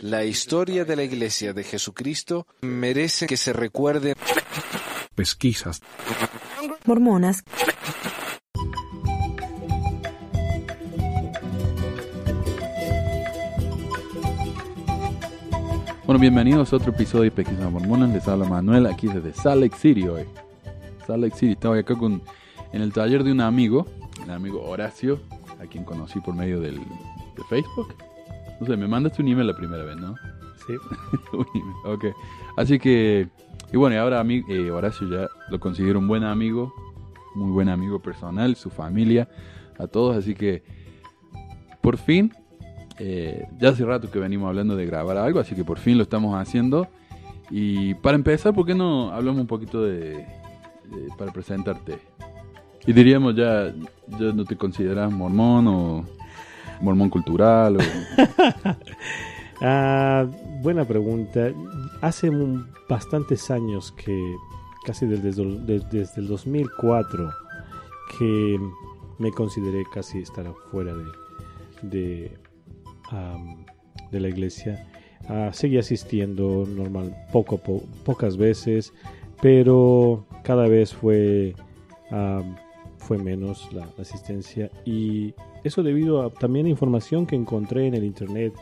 La historia de la Iglesia de Jesucristo merece que se recuerde. Pesquisas. Mormonas. Bueno, bienvenidos a otro episodio de Pesquisas Mormonas. Les habla Manuel aquí desde Salt Lake City hoy. Salt Lake City. Estaba acá con, en el taller de un amigo, el amigo Horacio, a quien conocí por medio del, de Facebook. No sé, me mandaste un email la primera vez, ¿no? Sí. un email, ok. Así que, y bueno, y ahora a mí, eh, Horacio ya lo considero un buen amigo, muy buen amigo personal, su familia, a todos. Así que, por fin, eh, ya hace rato que venimos hablando de grabar algo, así que por fin lo estamos haciendo. Y para empezar, ¿por qué no hablamos un poquito de, de- para presentarte? Y diríamos ya, ya no te consideras mormón o mormón cultural o Ah, buena pregunta. Hace bastantes años que, casi desde, desde el 2004, que me consideré casi estar afuera de, de, de la iglesia. Ah, seguí asistiendo normal, poco, pocas veces, pero cada vez fue, fue menos la, la asistencia y eso debido a también a información que encontré en el internet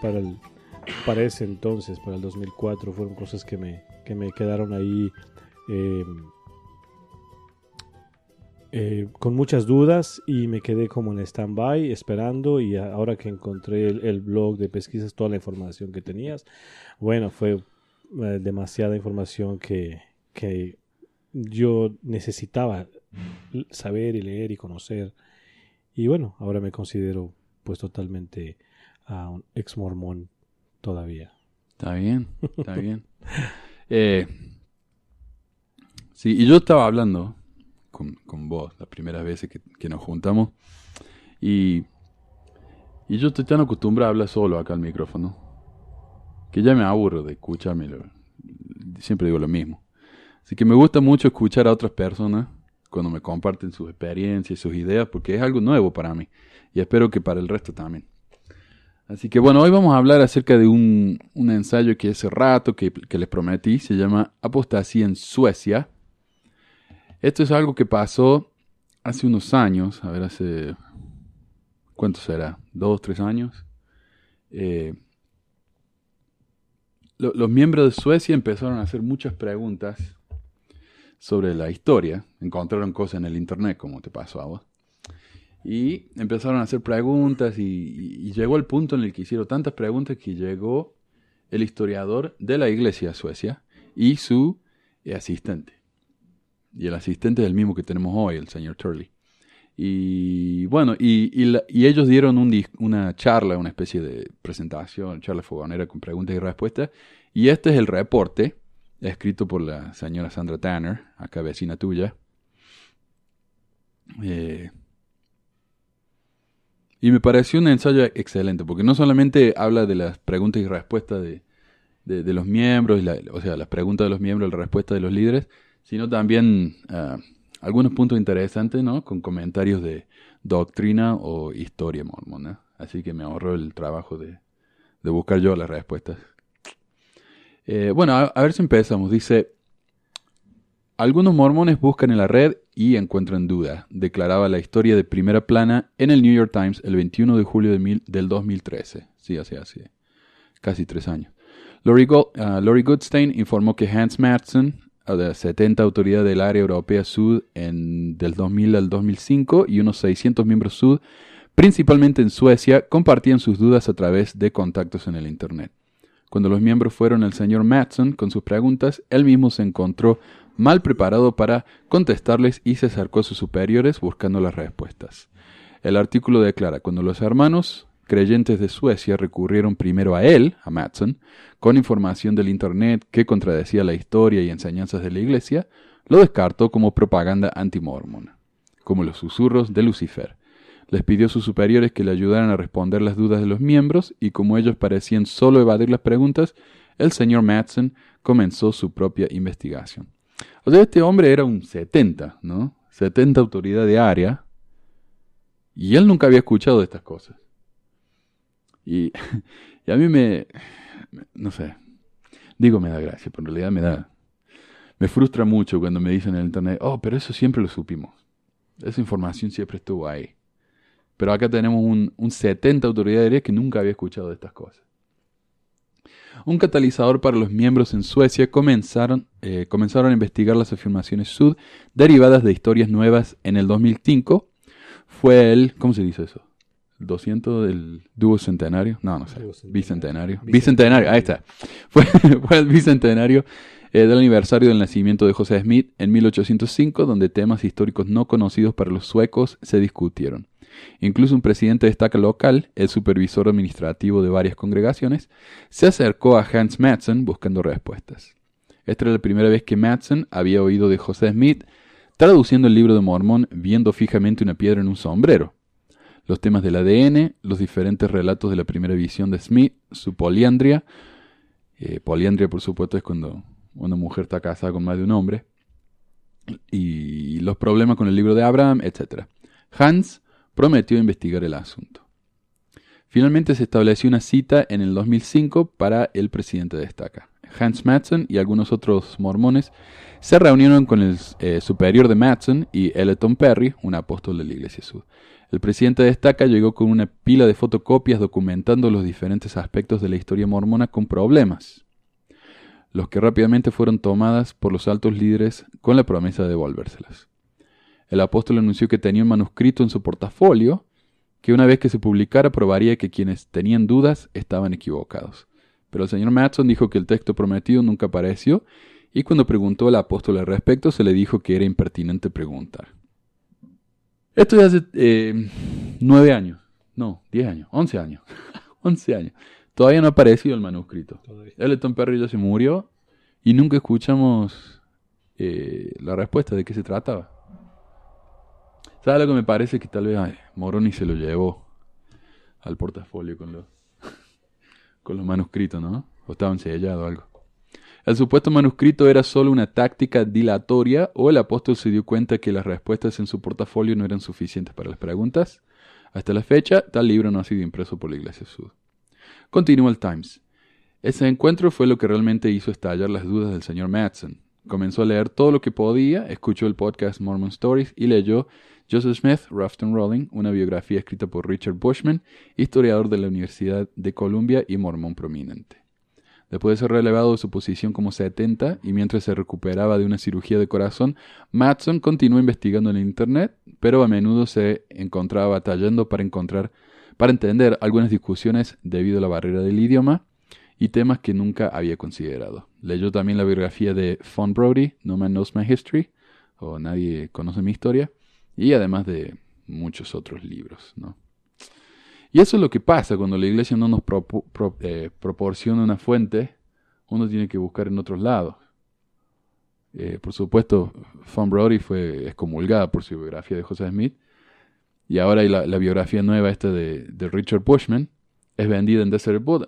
para el, para ese entonces, para el 2004, fueron cosas que me, que me quedaron ahí eh, eh, con muchas dudas y me quedé como en stand-by esperando y ahora que encontré el, el blog de pesquisas, toda la información que tenías, bueno, fue eh, demasiada información que, que yo necesitaba saber y leer y conocer. Y bueno, ahora me considero pues totalmente a un ex mormón todavía. Está bien, está bien. Eh, sí, y yo estaba hablando con, con vos las primeras veces que, que nos juntamos y, y yo estoy tan acostumbrado a hablar solo acá al micrófono que ya me aburro de escucharme. Siempre digo lo mismo. Así que me gusta mucho escuchar a otras personas cuando me comparten sus experiencias y sus ideas porque es algo nuevo para mí y espero que para el resto también. Así que bueno, hoy vamos a hablar acerca de un, un ensayo que hace rato que, que les prometí, se llama Apostasía en Suecia. Esto es algo que pasó hace unos años, a ver, hace... ¿Cuánto será? ¿Dos, tres años? Eh, lo- los miembros de Suecia empezaron a hacer muchas preguntas sobre la historia. Encontraron cosas en el internet, como te pasó a vos. Y empezaron a hacer preguntas y, llegó el punto en el que hicieron tantas preguntas que llegó el historiador de la iglesia Suecia y su eh, asistente. Y el asistente es el mismo que tenemos hoy, el señor Turley. Y bueno, y, ellos dieron una charla, una especie de presentación, charla fogonera con preguntas y respuestas. Y este es el reporte, escrito por la señora Sandra Tanner, acá vecina tuya. Eh, y me pareció un ensayo excelente, porque no solamente habla de las preguntas y respuestas de, de- los miembros, la- o sea, las preguntas de los miembros la respuesta de los líderes, sino también ah, algunos puntos interesantes, ¿no? Con comentarios de doctrina o historia mormona. Así que me ahorro el trabajo de, de buscar yo las respuestas. Eh, bueno, a, a ver si empezamos. Dice, algunos mormones buscan en la red y encuentran duda, declaraba la historia de primera plana en el New York Times el 21 de julio de del 2013. Sí, así. Casi tres años. Ah, Lori Goodstein informó que Hans Madsen, ah, de 70 autoridades del área europea sud del 2000 al 2005 y unos 600 miembros sud, principalmente en Suecia, compartían sus dudas a través de contactos en el Internet. Cuando los miembros fueron al señor Matson con sus preguntas, él mismo se encontró mal preparado para contestarles y se acercó a sus superiores buscando las respuestas. El artículo declara, cuando los hermanos creyentes de Suecia recurrieron primero a él, a Matson, con información del Internet que contradecía la historia y enseñanzas de la Iglesia, lo descartó como propaganda antimormona, como los susurros de Lucifer. Les pidió a sus superiores que le ayudaran a responder las dudas de los miembros y como ellos parecían solo evadir las preguntas, el señor Madsen comenzó su propia investigación. O sea, este hombre era un 70, ¿no? 70 autoridad de área y él nunca había escuchado de estas cosas. Y, y a mí me, no sé, digo me da gracia, pero en realidad me da, me frustra mucho cuando me dicen en el internet, oh, pero eso siempre lo supimos. Esa información siempre estuvo ahí. Pero acá tenemos un, un 70 autoridades que nunca había escuchado de estas cosas. Un catalizador para los miembros en Suecia comenzaron, eh, comenzaron a investigar las afirmaciones sud derivadas de historias nuevas en el 2005. Fue el, ¿cómo se dice eso? 200 del dúo centenario, no, no sé, bicentenario, bicentenario, ahí está. Fue, fue el bicentenario eh, del aniversario del nacimiento de José Smith en 1805, donde temas históricos no conocidos para los suecos se discutieron. Incluso un presidente de estaca local, el supervisor administrativo de varias congregaciones, se acercó a Hans Madsen buscando respuestas. Esta era la primera vez que Madsen había oído de José Smith traduciendo el libro de Mormón viendo fijamente una piedra en un sombrero. Los temas del ADN, los diferentes relatos de la primera visión de Smith, su poliandria, eh, poliandria por supuesto es cuando una mujer está casada con más de un hombre, y los problemas con el libro de Abraham, etc. Hans prometió investigar el asunto. Finalmente se estableció una cita en el 2005 para el presidente de estaca. Hans Madsen y algunos otros mormones se reunieron con el eh, superior de Madsen y Eleton Perry, un apóstol de la Iglesia Sud. El presidente de estaca llegó con una pila de fotocopias documentando los diferentes aspectos de la historia mormona con problemas los que rápidamente fueron tomadas por los altos líderes con la promesa de devolvérselas. El apóstol anunció que tenía un manuscrito en su portafolio que una vez que se publicara probaría que quienes tenían dudas estaban equivocados. Pero el señor Matson dijo que el texto prometido nunca apareció y cuando preguntó al apóstol al respecto se le dijo que era impertinente preguntar. Esto ya hace eh, nueve años, no, diez años, once años, once años. Todavía no ha aparecido el manuscrito. Eleton Perry ya se murió y nunca escuchamos eh, la respuesta de qué se trataba. ¿Sabes lo que me parece? Que tal vez Moroni se lo llevó al portafolio con los, con los manuscritos, ¿no? O estaban sellados o algo. El supuesto manuscrito era solo una táctica dilatoria o el apóstol se dio cuenta que las respuestas en su portafolio no eran suficientes para las preguntas. Hasta la fecha, tal libro no ha sido impreso por la Iglesia Sud. Continúa el Times. Ese encuentro fue lo que realmente hizo estallar las dudas del señor Madsen. Comenzó a leer todo lo que podía, escuchó el podcast Mormon Stories y leyó Joseph Smith, Rafton Rolling, una biografía escrita por Richard Bushman, historiador de la Universidad de Columbia y mormón prominente. Después de ser relevado de su posición como 70 y mientras se recuperaba de una cirugía de corazón, Matson continuó investigando en Internet, pero a menudo se encontraba batallando para encontrar para entender algunas discusiones debido a la barrera del idioma y temas que nunca había considerado. Leyó también la biografía de Fawn Brody, No Man Knows My History, o Nadie Conoce Mi Historia, y además de muchos otros libros. ¿no? Y eso es lo que pasa cuando la iglesia no nos eh, proporciona una fuente, uno tiene que buscar en otros lados. Eh, por supuesto, Fawn Brody fue excomulgada por su biografía de José Smith, y ahora la, biografía nueva esta de, Richard Bushman es vendida en Desert Book,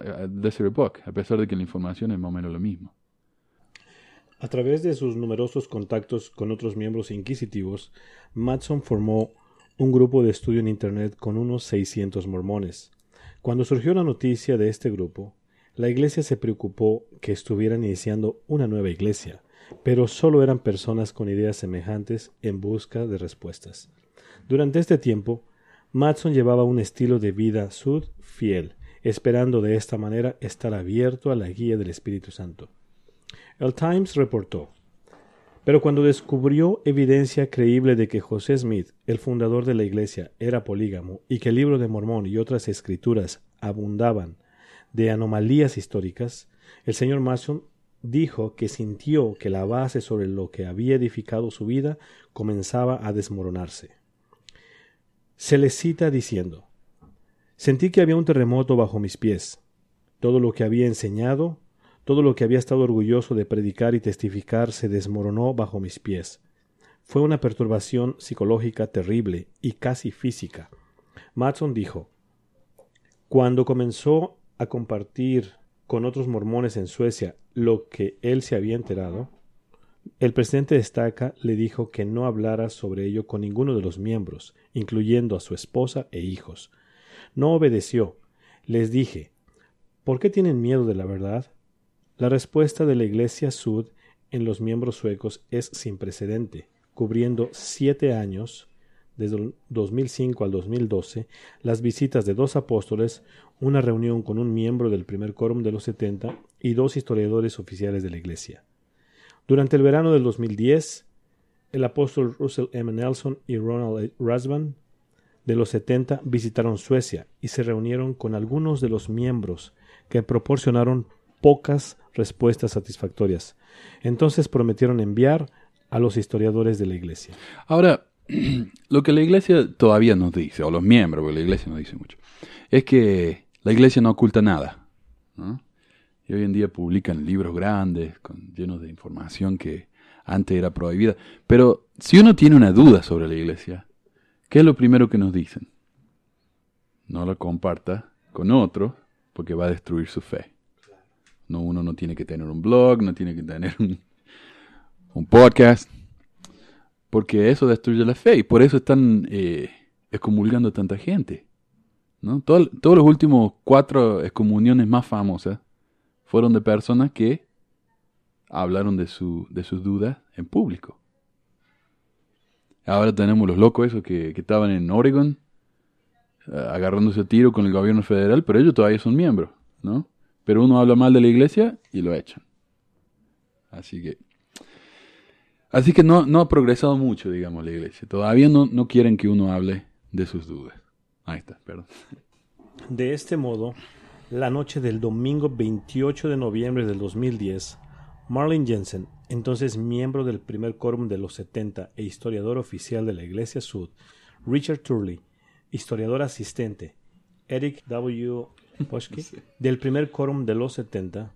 a pesar de que la información es más o menos lo mismo. A través de sus numerosos contactos con otros miembros inquisitivos, Matson formó un grupo de estudio en Internet con unos 600 mormones. Cuando surgió la noticia de este grupo, la iglesia se preocupó que estuvieran iniciando una nueva iglesia, pero solo eran personas con ideas semejantes en busca de respuestas. Durante este tiempo, Matson llevaba un estilo de vida sud fiel, esperando de esta manera estar abierto a la guía del Espíritu Santo. El Times reportó, pero cuando descubrió evidencia creíble de que José Smith, el fundador de la Iglesia, era polígamo y que el libro de Mormón y otras escrituras abundaban de anomalías históricas, el señor Mason dijo que sintió que la base sobre lo que había edificado su vida comenzaba a desmoronarse se le cita diciendo Sentí que había un terremoto bajo mis pies. Todo lo que había enseñado, todo lo que había estado orgulloso de predicar y testificar se desmoronó bajo mis pies. Fue una perturbación psicológica terrible y casi física. Matson dijo Cuando comenzó a compartir con otros mormones en Suecia lo que él se había enterado, el presidente de Estaca le dijo que no hablara sobre ello con ninguno de los miembros, incluyendo a su esposa e hijos. No obedeció. Les dije, ¿por qué tienen miedo de la verdad? La respuesta de la Iglesia Sud en los miembros suecos es sin precedente, cubriendo siete años, desde el 2005 al 2012, las visitas de dos apóstoles, una reunión con un miembro del primer quórum de los 70 y dos historiadores oficiales de la Iglesia. Durante el verano del 2010, el apóstol Russell M. Nelson y Ronald Rasban de los 70 visitaron Suecia y se reunieron con algunos de los miembros que proporcionaron pocas respuestas satisfactorias. Entonces prometieron enviar a los historiadores de la iglesia. Ahora, lo que la iglesia todavía nos dice, o los miembros, porque la iglesia nos dice mucho, es que la iglesia no oculta nada. Y hoy en día publican libros grandes, con, llenos de información que antes era prohibida. Pero si uno tiene una duda sobre la iglesia, ¿qué es lo primero que nos dicen? No la comparta con otro porque va a destruir su fe. No, uno no tiene que tener un blog, no tiene que tener un, podcast, porque eso destruye la fe y por eso están eh, excomulgando tanta gente. ¿no? todos los últimos cuatro excomuniones más famosas fueron de personas que hablaron de, su, de sus dudas en público. Ahora tenemos los locos esos que, que estaban en Oregon eh, agarrándose a tiro con el gobierno federal, pero ellos todavía son miembros, ¿no? Pero uno habla mal de la iglesia y lo echan. Así que. Así que no, no ha progresado mucho, digamos, la iglesia. Todavía no, no quieren que uno hable de sus dudas. Ahí está, perdón. De este modo, la noche del domingo 28 de noviembre del 2010, Marlin Jensen, entonces miembro del primer quórum de los 70 e historiador oficial de la Iglesia Sud, Richard Turley, historiador asistente, Eric W. del primer quórum de los 70,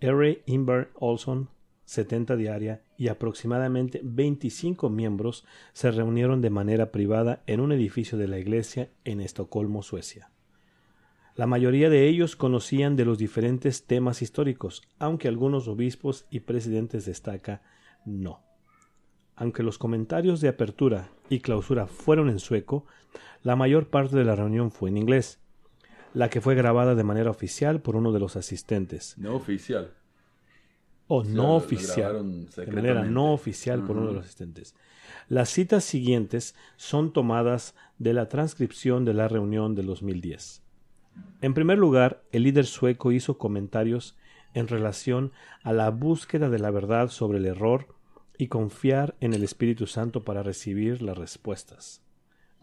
R. Imber Olson, 70 diaria, y aproximadamente 25 miembros se reunieron de manera privada en un edificio de la iglesia en Estocolmo, Suecia. La mayoría de ellos conocían de los diferentes temas históricos, aunque algunos obispos y presidentes destaca no. Aunque los comentarios de apertura y clausura fueron en sueco, la mayor parte de la reunión fue en inglés, la que fue grabada de manera oficial por uno de los asistentes. No oficial. O no oficial. De manera no oficial por uno de los asistentes. Las citas siguientes son tomadas de la transcripción de la reunión del 2010. En primer lugar, el líder sueco hizo comentarios en relación a la búsqueda de la verdad sobre el error y confiar en el Espíritu Santo para recibir las respuestas.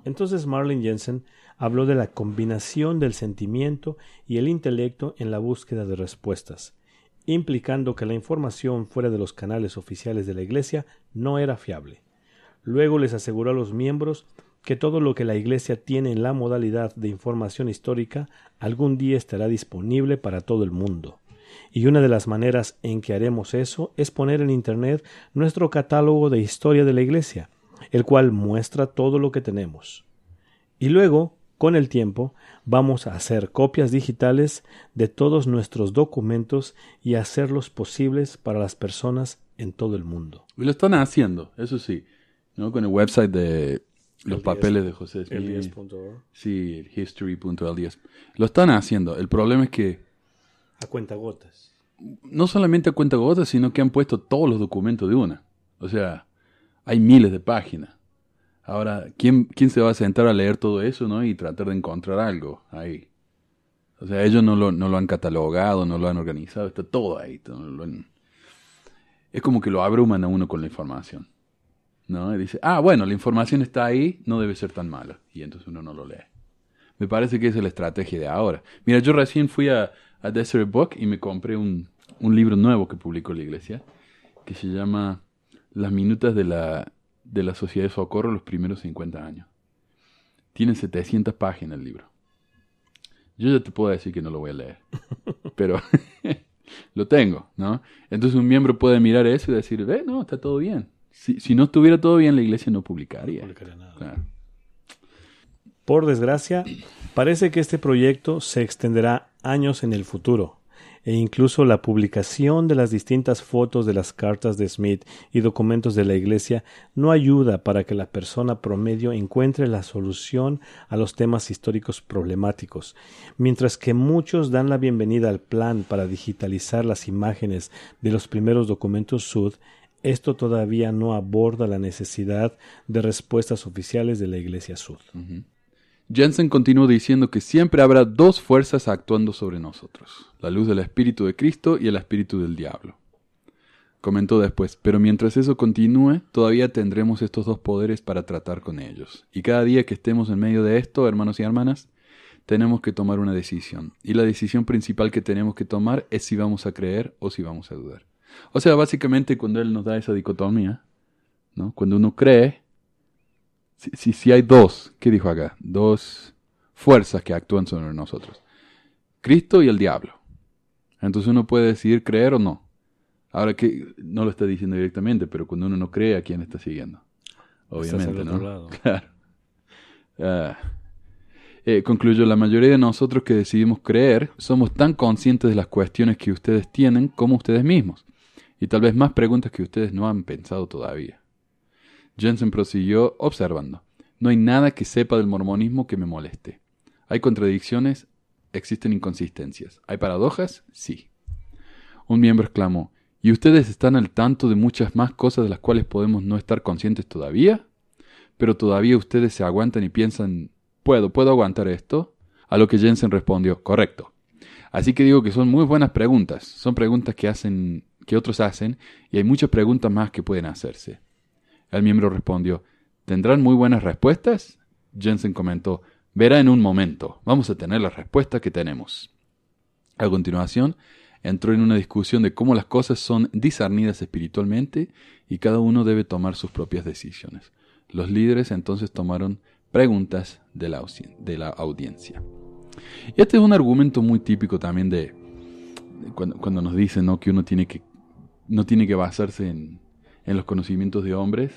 Entonces Marlin Jensen habló de la combinación del sentimiento y el intelecto en la búsqueda de respuestas, implicando que la información fuera de los canales oficiales de la Iglesia no era fiable. Luego les aseguró a los miembros que todo lo que la Iglesia tiene en la modalidad de información histórica algún día estará disponible para todo el mundo. Y una de las maneras en que haremos eso es poner en Internet nuestro catálogo de historia de la Iglesia, el cual muestra todo lo que tenemos. Y luego, con el tiempo, vamos a hacer copias digitales de todos nuestros documentos y hacerlos posibles para las personas en todo el mundo. Y lo están haciendo, eso sí, ¿no? con el website de los papeles de José Smith. Sí, history.ls. Lo están haciendo. El problema es que... A cuenta gotas. No solamente a cuenta gotas, sino que han puesto todos los documentos de una. O sea, hay miles de páginas. Ahora, ¿quién, ¿quién se va a sentar a leer todo eso ¿no? y tratar de encontrar algo ahí? O sea, ellos no lo, no lo han catalogado, no lo han organizado, está todo ahí. Es como que lo abruman a uno con la información. ¿No? Y dice, ah, bueno, la información está ahí, no debe ser tan mala. Y entonces uno no lo lee. Me parece que esa es la estrategia de ahora. Mira, yo recién fui a, a Desert Book y me compré un, un libro nuevo que publicó la iglesia, que se llama las minutas de la, de la Sociedad de Socorro los primeros 50 años. Tiene 700 páginas el libro. Yo ya te puedo decir que no lo voy a leer, pero lo tengo, ¿no? Entonces un miembro puede mirar eso y decir, ve, no, está todo bien. Si, si no estuviera todo bien, la iglesia no publicaría. No publicaría nada. Por desgracia, parece que este proyecto se extenderá años en el futuro e incluso la publicación de las distintas fotos de las cartas de Smith y documentos de la Iglesia no ayuda para que la persona promedio encuentre la solución a los temas históricos problemáticos, mientras que muchos dan la bienvenida al plan para digitalizar las imágenes de los primeros documentos Sud, esto todavía no aborda la necesidad de respuestas oficiales de la Iglesia Sud. Jensen continuó diciendo que siempre habrá dos fuerzas actuando sobre nosotros, la luz del Espíritu de Cristo y el Espíritu del Diablo. Comentó después, pero mientras eso continúe, todavía tendremos estos dos poderes para tratar con ellos. Y cada día que estemos en medio de esto, hermanos y hermanas, tenemos que tomar una decisión. Y la decisión principal que tenemos que tomar es si vamos a creer o si vamos a dudar. O sea, básicamente cuando él nos da esa dicotomía, ¿no? Cuando uno cree, si, si, hay dos, ¿qué dijo acá? Dos fuerzas que actúan sobre nosotros. Cristo y el diablo. Entonces uno puede decidir creer o no. Ahora que no lo está diciendo directamente, pero cuando uno no cree, ¿a quién está siguiendo? Obviamente, ¿no? Claro. Ah. Eh, concluyo, la mayoría de nosotros que decidimos creer somos tan conscientes de las cuestiones que ustedes tienen como ustedes mismos, y tal vez más preguntas que ustedes no han pensado todavía. Jensen prosiguió observando. No hay nada que sepa del mormonismo que me moleste. Hay contradicciones, existen inconsistencias. ¿Hay paradojas? Sí. Un miembro exclamó, ¿y ustedes están al tanto de muchas más cosas de las cuales podemos no estar conscientes todavía? Pero todavía ustedes se aguantan y piensan, ¿puedo, puedo aguantar esto? A lo que Jensen respondió, correcto. Así que digo que son muy buenas preguntas. Son preguntas que hacen, que otros hacen, y hay muchas preguntas más que pueden hacerse. El miembro respondió, ¿tendrán muy buenas respuestas? Jensen comentó, verá en un momento, vamos a tener la respuesta que tenemos. A continuación, entró en una discusión de cómo las cosas son discernidas espiritualmente y cada uno debe tomar sus propias decisiones. Los líderes entonces tomaron preguntas de la, de la audiencia. Este es un argumento muy típico también de, cuando, nos dicen ¿no? que uno tiene que, no tiene que basarse en, en los conocimientos de hombres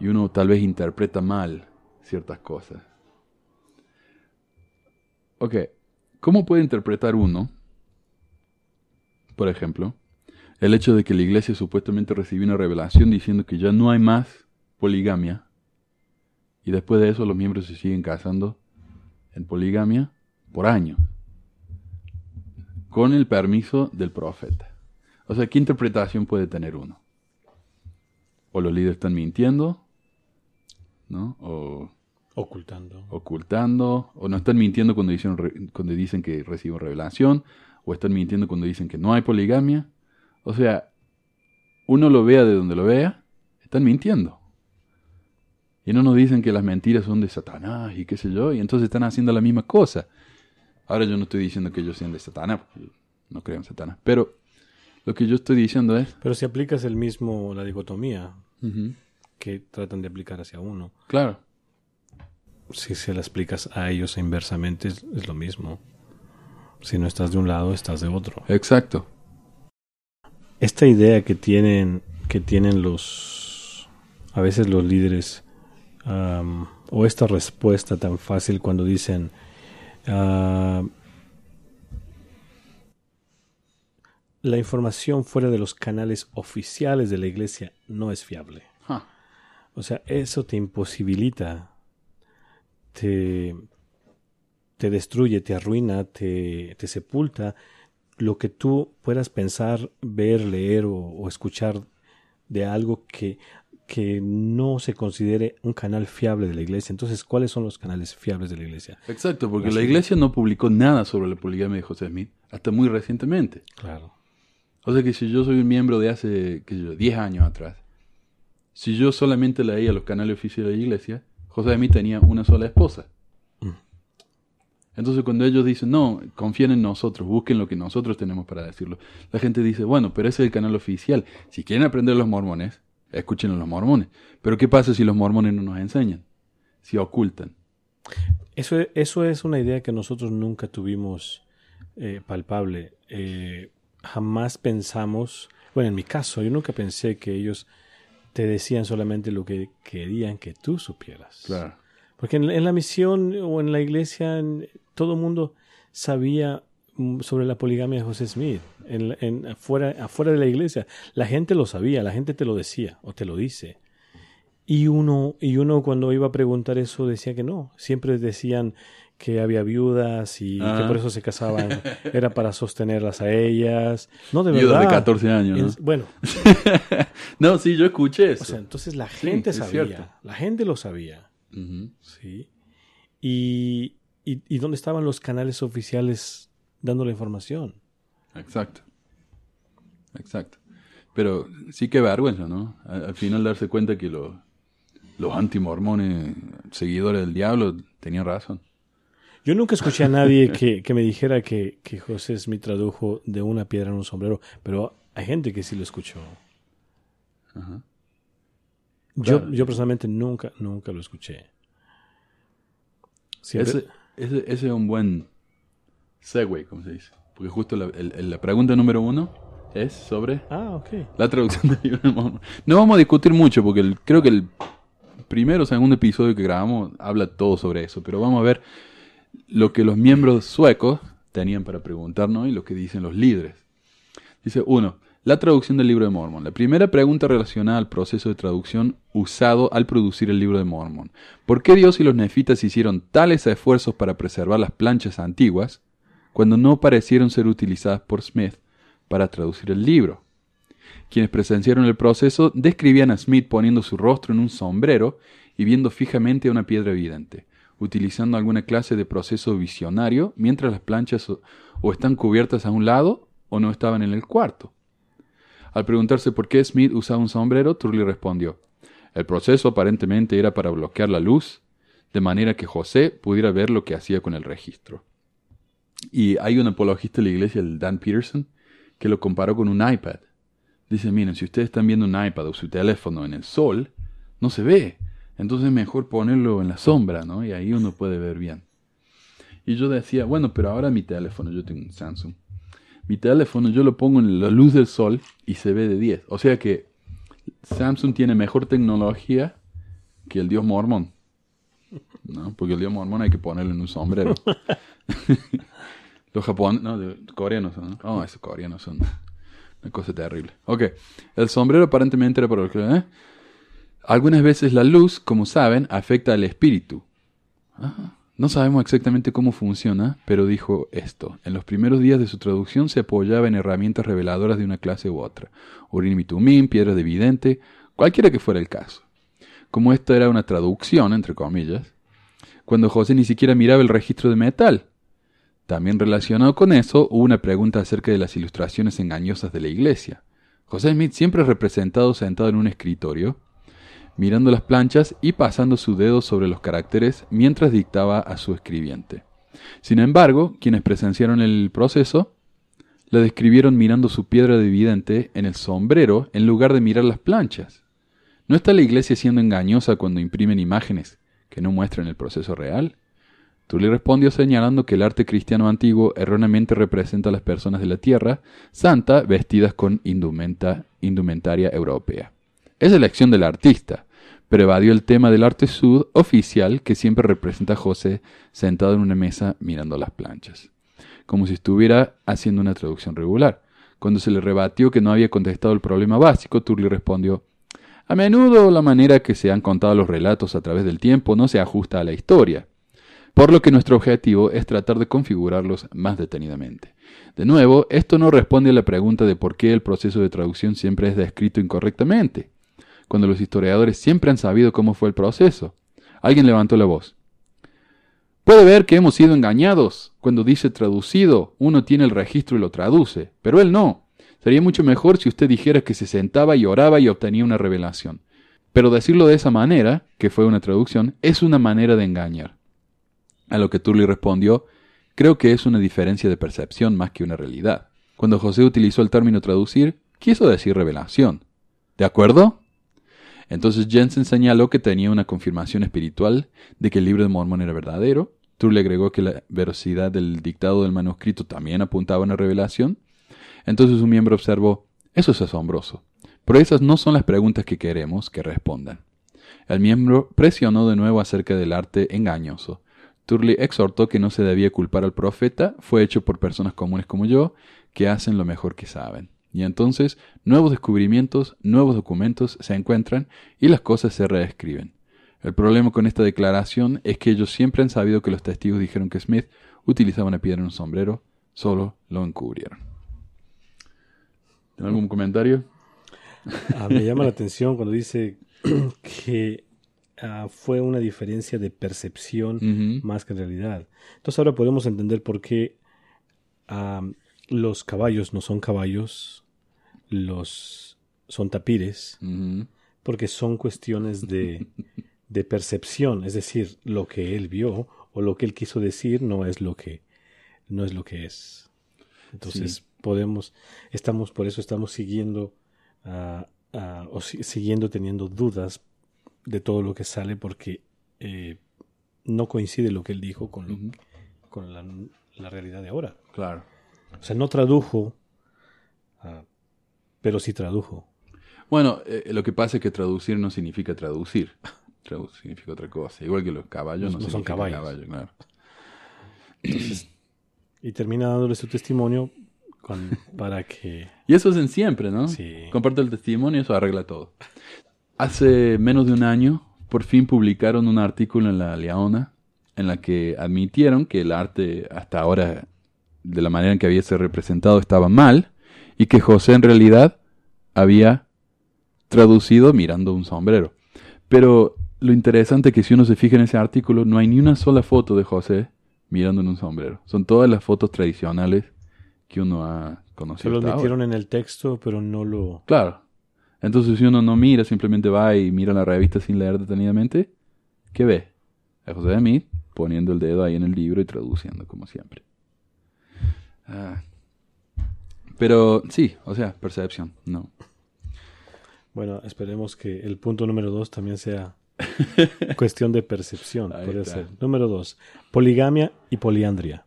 y uno tal vez interpreta mal ciertas cosas. Ok, ¿cómo puede interpretar uno, por ejemplo, el hecho de que la iglesia supuestamente recibió una revelación diciendo que ya no hay más poligamia y después de eso los miembros se siguen casando en poligamia por años con el permiso del profeta? O sea, ¿qué interpretación puede tener uno? o los líderes están mintiendo, ¿no? O ocultando. Ocultando, o no están mintiendo cuando dicen, cuando dicen que reciben revelación, o están mintiendo cuando dicen que no hay poligamia. O sea, uno lo vea de donde lo vea, están mintiendo. Y no nos dicen que las mentiras son de Satanás y qué sé yo, y entonces están haciendo la misma cosa. Ahora yo no estoy diciendo que ellos sean de Satanás, porque no creo en Satanás, pero lo que yo estoy diciendo es... Pero si aplicas el mismo, la dicotomía, que tratan de aplicar hacia uno. Claro. Si se la explicas a ellos inversamente es, lo mismo. Si no estás de un lado, estás de otro. Exacto. Esta idea que tienen, que tienen los, a veces los líderes, o esta respuesta tan fácil cuando dicen, ah, la información fuera de los canales oficiales de la iglesia no es fiable. O sea, eso te imposibilita, te, te destruye, te arruina, te, te, sepulta lo que tú puedas pensar, ver, leer o, escuchar de algo que, que no se considere un canal fiable de la iglesia. Entonces, ¿cuáles son los canales fiables de la iglesia? Exacto, porque la iglesia no publicó nada sobre la poligamia de José Smith hasta muy recientemente. Claro. O sea que si yo soy un miembro de hace, qué sé yo, 10 años atrás, si yo solamente leía los canales oficiales de la iglesia, José de mí tenía una sola esposa. Mm. Entonces cuando ellos dicen, no, confíen en nosotros, busquen lo que nosotros tenemos para decirlo, la gente dice, bueno, pero ese es el canal oficial. Si quieren aprender los mormones, escuchen a los mormones. Pero ¿qué pasa si los mormones no nos enseñan? Si ocultan. Eso, eso es una idea que nosotros nunca tuvimos eh, palpable. Eh, jamás pensamos, bueno, en mi caso, yo nunca pensé que ellos te decían solamente lo que querían que tú supieras. Claro. Porque en, la misión o en la iglesia todo el mundo sabía mm, sobre la poligamia de José Smith, en, en- afuera, afuera de la iglesia. La gente lo sabía, la gente te lo decía o te lo dice. Y uno, y uno cuando iba a preguntar eso decía que no. Siempre decían que había viudas y que Ah. por eso se casaban. Era para sostenerlas a ellas. No, de Viudas verdad. de 14 años, ¿no? Es- bueno, No, sí, yo escuché eso. o sea, entonces la gente sabía. La gente lo sabía. Sí. Y, y, y dónde estaban los canales oficiales dando la información? Exacto. Exacto. Pero sí que vergüenza, ¿no? Al, al final darse cuenta que los, los antimormones, seguidores del diablo, tenían razón. Yo nunca escuché a nadie que, que me dijera que, que José Smith tradujo de una piedra en un sombrero, pero hay gente que sí lo escuchó. Ajá. Yo, Claro. yo personalmente nunca, nunca lo escuché. Siempre- Ese, ese, ese es un buen segue, como se dice. Porque justo la, el- la pregunta número uno es sobre Ah, ok. la traducción de. No vamos a discutir mucho porque el- creo que el primero o segundo episodio que grabamos habla todo sobre eso. Pero vamos a ver lo que los miembros suecos tenían para preguntarnos y lo que dicen los líderes. Dice uno, la traducción del libro de Mormon. La primera pregunta relacionada al proceso de traducción usado al producir el libro de Mormon. ¿Por qué Dios y los nefitas hicieron tales esfuerzos para preservar las planchas antiguas cuando no parecieron ser utilizadas por Smith para traducir el libro? Quienes presenciaron el proceso describían a Smith poniendo su rostro en un sombrero y viendo fijamente a una piedra evidente, utilizando alguna clase de proceso visionario mientras las planchas o, están cubiertas a un lado o no estaban en el cuarto. Al preguntarse por qué Smith usaba un sombrero, Turley respondió, el proceso aparentemente era para bloquear la luz, de manera que José pudiera ver lo que hacía con el registro. Y hay un apologista de la iglesia, el Dan Peterson, que lo comparó con un iPad. Dice, miren, si ustedes están viendo un iPad o su teléfono en el sol, no se ve. Entonces es mejor ponerlo en la sombra, ¿no? Y ahí uno puede ver bien. Y yo decía, bueno, pero ahora mi teléfono, yo tengo un Samsung. Mi teléfono yo lo pongo en la luz del sol y se ve de 10. O sea que Samsung tiene mejor tecnología que el dios mormón. ¿No? Porque el dios mormón hay que ponerlo en un sombrero. Los japoneses, no, coreanos son, ¿no? Oh, esos coreanos son una cosa terrible. Ok, el sombrero aparentemente era para lo que... ¿eh? Algunas veces la luz, como saben, afecta al espíritu. Ah, no sabemos exactamente cómo funciona, pero dijo esto. En los primeros días de su traducción se apoyaba en herramientas reveladoras de una clase u otra. Urim y Tumim, piedras de vidente, cualquiera que fuera el caso. Como esta era una traducción, entre comillas, cuando José ni siquiera miraba el registro de metal. También relacionado con eso, hubo una pregunta acerca de las ilustraciones engañosas de la iglesia. José Smith siempre es representado sentado en un escritorio, mirando las planchas y pasando su dedo sobre los caracteres mientras dictaba a su escribiente. Sin embargo, quienes presenciaron el proceso la describieron mirando su piedra de vidente en el sombrero en lugar de mirar las planchas. ¿No está la iglesia siendo engañosa cuando imprimen imágenes que no muestran el proceso real? Tully respondió señalando que el arte cristiano antiguo erróneamente representa a las personas de la tierra santa vestidas con indumenta- indumentaria europea. Es elección del artista, pero evadió el tema del arte sud oficial que siempre representa a José sentado en una mesa mirando las planchas, como si estuviera haciendo una traducción regular. Cuando se le rebatió que no había contestado el problema básico, Turley respondió A menudo la manera que se han contado los relatos a través del tiempo no se ajusta a la historia, por lo que nuestro objetivo es tratar de configurarlos más detenidamente. De nuevo, esto no responde a la pregunta de por qué el proceso de traducción siempre es descrito incorrectamente cuando los historiadores siempre han sabido cómo fue el proceso. Alguien levantó la voz. Puede ver que hemos sido engañados. Cuando dice traducido, uno tiene el registro y lo traduce, pero él no. Sería mucho mejor si usted dijera que se sentaba y oraba y obtenía una revelación. Pero decirlo de esa manera, que fue una traducción, es una manera de engañar. A lo que Turley respondió, creo que es una diferencia de percepción más que una realidad. Cuando José utilizó el término traducir, quiso decir revelación. ¿De acuerdo? Entonces Jensen señaló que tenía una confirmación espiritual de que el libro de Mormón era verdadero. Turley agregó que la veracidad del dictado del manuscrito también apuntaba a una revelación. Entonces un miembro observó, eso es asombroso, pero esas no son las preguntas que queremos que respondan. El miembro presionó de nuevo acerca del arte engañoso. Turley exhortó que no se debía culpar al profeta, fue hecho por personas comunes como yo, que hacen lo mejor que saben. Y entonces nuevos descubrimientos, nuevos documentos se encuentran y las cosas se reescriben. El problema con esta declaración es que ellos siempre han sabido que los testigos dijeron que Smith utilizaba una piedra en un sombrero, solo lo encubrieron. ¿Tiene algún comentario? Ah, me llama la atención cuando dice que ah, fue una diferencia de percepción más que realidad. Entonces ahora podemos entender por qué ah, los caballos no son caballos, los son tapires, Ujú. porque son cuestiones de, de percepción, es decir, lo que él vio o lo que él quiso decir no es lo que no es lo que es. Entonces Sí. podemos, estamos por eso estamos siguiendo ah, o si- siguiendo teniendo dudas de todo lo que sale porque eh, no coincide lo que él dijo con, lo- con la, la realidad de ahora. Claro. O sea, no tradujo, ah, pero sí tradujo. Bueno, eh, lo que pasa es que traducir no significa traducir. Traducir significa otra cosa. Igual que los caballos No- no, no son caballos. caballo, claro. Y termina dándole su testimonio con- para que... Y eso hacen siempre, ¿no? Sí. Comparte el testimonio y eso arregla todo. Hace menos de un año, por fin publicaron un artículo en la Leona en la que admitieron que el arte hasta ahora, de la manera en que había sido representado, estaba mal y que José en realidad había traducido mirando un sombrero. Pero lo interesante es que si uno se fija en ese artículo, no hay ni una sola foto de José mirando en un sombrero. Son todas las fotos tradicionales que uno ha Se conocido. lo hasta ahora. metieron en el texto, pero no lo... Claro. Entonces, si uno no mira, simplemente va y mira la revista sin leer detenidamente, ¿qué ve? A José Smith poniendo el dedo ahí en el libro y traduciendo, como siempre. Ah. Pero sí, o sea, percepción, no. Bueno, esperemos que el punto número dos también sea cuestión de percepción. Puede ser. Número dos, poligamia y poliandria.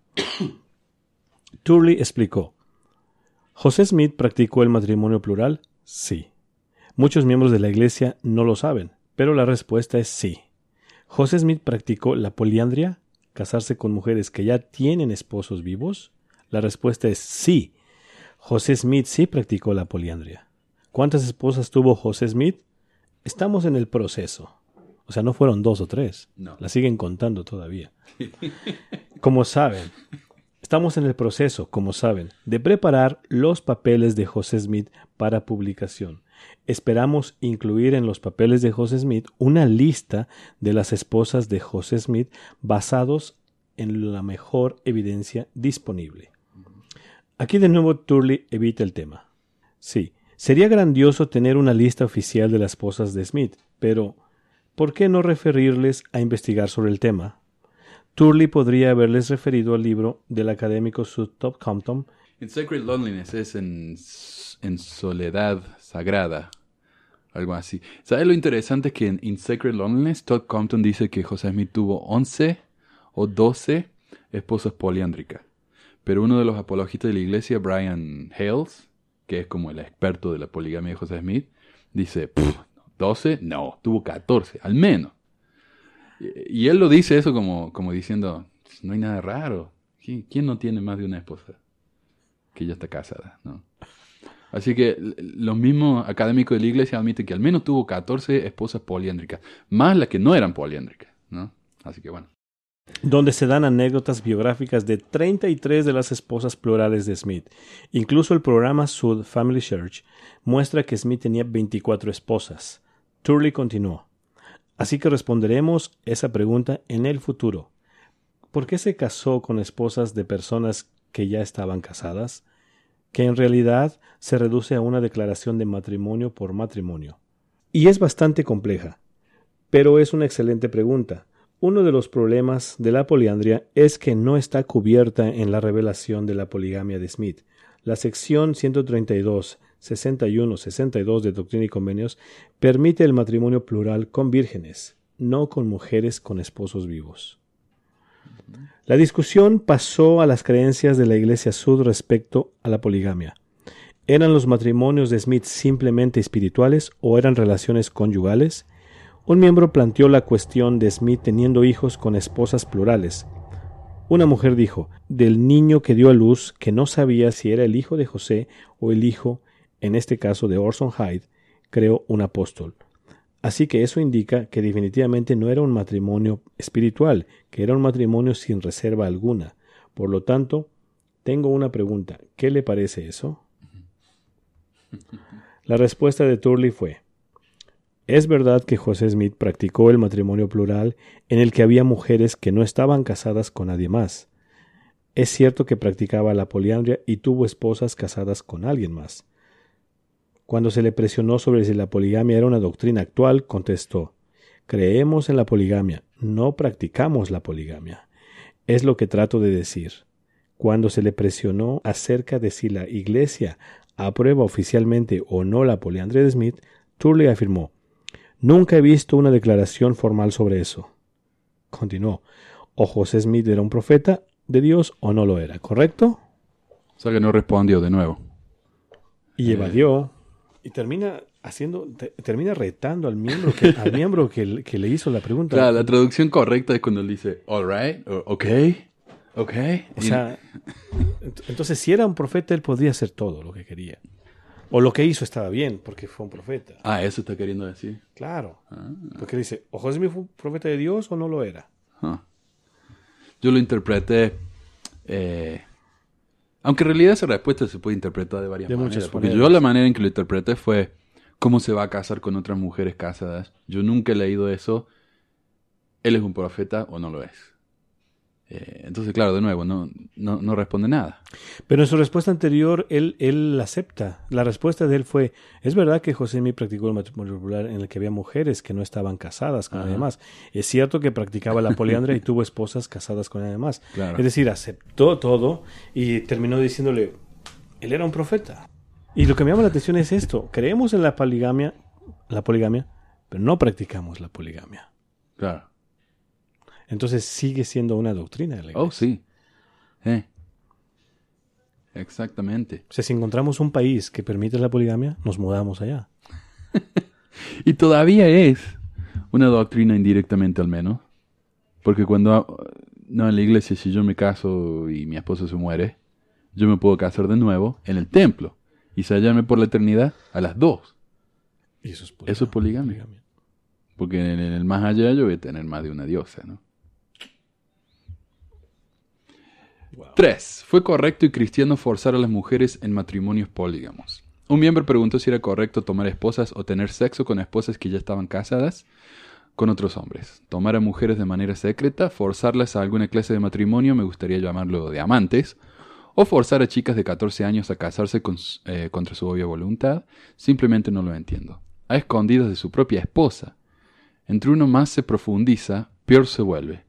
Turley explicó. ¿José Smith practicó el matrimonio plural? Sí. Muchos miembros de la iglesia no lo saben, pero la respuesta es sí. ¿José Smith practicó la poliandria? ¿Casarse con mujeres que ya tienen esposos vivos? La respuesta es sí. José Smith sí practicó la poliandria. ¿Cuántas esposas tuvo José Smith? Estamos en el proceso. O sea, no fueron dos o tres. No. La siguen contando todavía. Como saben, estamos en el proceso, como saben, de preparar los papeles de José Smith para publicación. Esperamos incluir en los papeles de José Smith una lista de las esposas de José Smith basados en la mejor evidencia disponible. Aquí de nuevo Turley evita el tema. Sí, sería grandioso tener una lista oficial de las esposas de Smith, pero ¿por qué no referirles a investigar sobre el tema? Turley podría haberles referido al libro del académico Sud Top Compton In Sacred Loneliness es en, en soledad sagrada, algo así. ¿Sabes lo interesante? Es que en In Sacred Loneliness, Todd Compton dice que José Smith tuvo 11 o 12 esposas poliándricas. Pero uno de los apologistas de la iglesia, Brian Hales, que es como el experto de la poligamia de José Smith, dice, "Pff, ¿12? No, tuvo 14, al menos. Y, él lo dice eso como, como diciendo, no hay nada raro. ¿Qui- ¿Quién no tiene más de una esposa? que ya está casada, ¿no? Así que los mismos académicos de la iglesia admiten que al menos tuvo 14 esposas poliándricas, más las que no eran poliándricas, ¿no? Así que bueno. Donde se dan anécdotas biográficas de 33 de las esposas plurales de Smith. Incluso el programa Sud Family Church muestra que Smith tenía 24 esposas. Turley continuó. Así que responderemos esa pregunta en el futuro. ¿Por qué se casó con esposas de personas que ya estaban casadas? Que en realidad se reduce a una declaración de matrimonio por matrimonio. Y es bastante compleja, pero es una excelente pregunta. Uno de los problemas de la poliandria es que no está cubierta en la revelación de la poligamia de Smith. La sección 132, 61, 62 de Doctrina y Convenios permite el matrimonio plural con vírgenes, no con mujeres con esposos vivos. La discusión pasó a las creencias de la Iglesia Sud respecto a la poligamia. ¿Eran los matrimonios de Smith simplemente espirituales o eran relaciones conyugales? Un miembro planteó la cuestión de Smith teniendo hijos con esposas plurales. Una mujer dijo, del niño que dio a luz, que no sabía si era el hijo de José o el hijo, en este caso de Orson Hyde, creó un apóstol. Así que eso indica que definitivamente no era un matrimonio espiritual, que era un matrimonio sin reserva alguna. Por lo tanto, tengo una pregunta. ¿Qué le parece eso? La respuesta de Turley fue, es verdad que José Smith practicó el matrimonio plural en el que había mujeres que no estaban casadas con nadie más. Es cierto que practicaba la poliandria y tuvo esposas casadas con alguien más. Cuando se le presionó sobre si la poligamia era una doctrina actual, contestó Creemos en la poligamia, no practicamos la poligamia. Es lo que trato de decir. Cuando se le presionó acerca de si la Iglesia aprueba oficialmente o no la poliandria de Smith, Turley afirmó Nunca he visto una declaración formal sobre eso. Continuó. O José Smith era un profeta de Dios o no lo era, ¿correcto? O sea que no respondió de nuevo. Y evadió. Y termina haciendo, te- termina retando al miembro que, al miembro que, que le hizo la pregunta. Claro, la traducción correcta es cuando él dice, all right, o ok, ok. O sea, ent- entonces si era un profeta, él podía hacer todo lo que quería. O lo que hizo estaba bien, porque fue un profeta. ah, eso está queriendo decir. Claro. Porque dice, o José fue un profeta de Dios o no lo era. Ah. Yo lo interpreté. eh, aunque en realidad esa respuesta se puede interpretar de varias De maneras. muchas porque maneras. yo la manera en que lo interpreté fue cómo se va a casar con otras mujeres casadas. Yo nunca he leído eso. Él es un profeta o no lo es. Eh, entonces, claro, de nuevo, no, no, no responde nada. Pero en su respuesta anterior, él, él acepta. La respuesta de él fue, es verdad que José Smith practicó el matrimonio popular en el que había mujeres que no estaban casadas con nadie más. Es cierto que practicaba la poliandria y tuvo esposas casadas con nadie más. Claro. Es decir, aceptó todo y terminó diciéndole, él era un profeta. Y lo que me llama la atención es esto. Creemos en la poligamia, la poligamia, pero no practicamos la poligamia. Claro. Entonces sigue siendo una doctrina de la iglesia. Oh, sí. Eh. Exactamente. O sea, si encontramos un país que permite la poligamia, nos mudamos allá. Y todavía es una doctrina indirectamente al menos. Porque cuando, no en la iglesia, si yo me caso y mi esposo se muere, yo me puedo casar de nuevo en el templo y sellarme por la eternidad a las dos. Y eso es Eso es poligamia. Porque en el más allá yo voy a tener más de una diosa, ¿no? 3. Fue correcto y cristiano forzar a las mujeres en matrimonios polígamos. Un miembro preguntó si era correcto tomar esposas o tener sexo con esposas que ya estaban casadas con otros hombres. Tomar a mujeres de manera secreta, forzarlas a alguna clase de matrimonio, me gustaría llamarlo de amantes, o forzar a chicas de 14 años a casarse eh, contra su obvia voluntad, simplemente no lo entiendo. A escondidas de su propia esposa. Entre uno más se profundiza, peor se vuelve.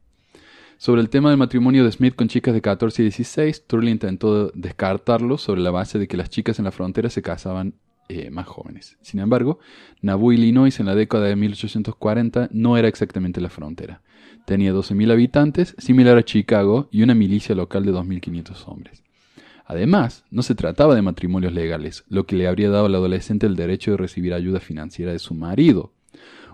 Sobre el tema del matrimonio de Smith con chicas de 14 y 16, Turley intentó descartarlo sobre la base de que las chicas en la frontera se casaban eh, más jóvenes. Sin embargo, Nauvoo, Illinois, en la década de 1840, no era exactamente la frontera. Tenía 12.000 habitantes, similar a Chicago, y una milicia local de 2.500 hombres. Además, no se trataba de matrimonios legales, lo que le habría dado al adolescente el derecho de recibir ayuda financiera de su marido,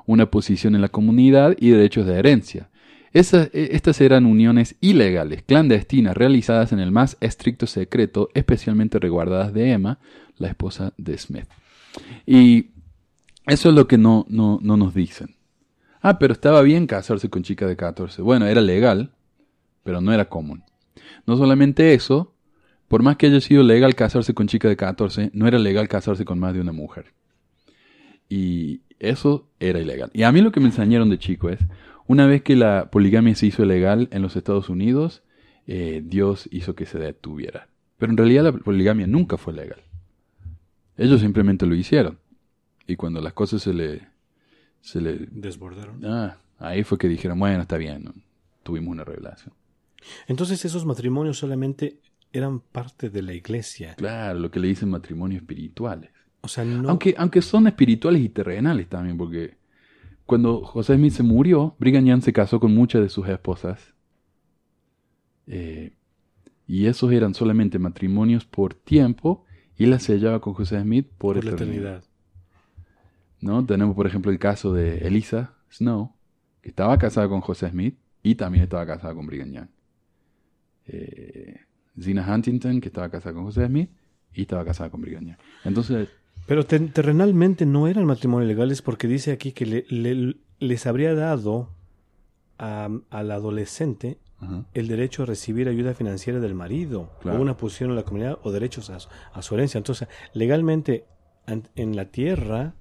una posición en la comunidad y derechos de herencia. E- estas eran uniones ilegales, clandestinas, realizadas en el más estricto secreto, especialmente resguardadas de Emma, la esposa de Smith. Y eso es lo que no, no, no nos dicen. Ah, pero estaba bien casarse con chicas de 14. Bueno, era legal, pero no era común. No solamente eso, por más que haya sido legal casarse con chicas de 14, no era legal casarse con más de una mujer. Y eso era ilegal. Y a mí lo que me enseñaron de chico es, una vez que la poligamia se hizo legal en los Estados Unidos, eh, Dios hizo que se detuviera. Pero en realidad la poligamia nunca fue legal. Ellos simplemente lo hicieron. Y cuando las cosas se le... Se le Desbordaron. ah, ahí fue que dijeron, bueno, está bien, ¿no? tuvimos una revelación. Entonces esos matrimonios solamente eran parte de la iglesia. Claro, lo que le dicen matrimonios espirituales. O sea, no... Aunque, aunque son espirituales y terrenales también, porque cuando José Smith se murió, Brigham Young se casó con muchas de sus esposas. Eh, y esos eran solamente matrimonios por tiempo y la sellaba con José Smith por, por la eternidad. eternidad. ¿no? Tenemos, por ejemplo, el caso de Elisa, Snow, que estaba casada con José Smith y también estaba casada con Brigham Young. Eh, Zina Huntington, que estaba casada con José Smith y estaba casada con Brigham Young. Entonces, Pero te- terrenalmente no eran matrimonios legales porque dice aquí que le- le- les habría dado a- al adolescente el derecho a recibir ayuda financiera del marido, Claro. o una posición en la comunidad, o derechos a, su- a su herencia. Entonces, legalmente, an- en la tierra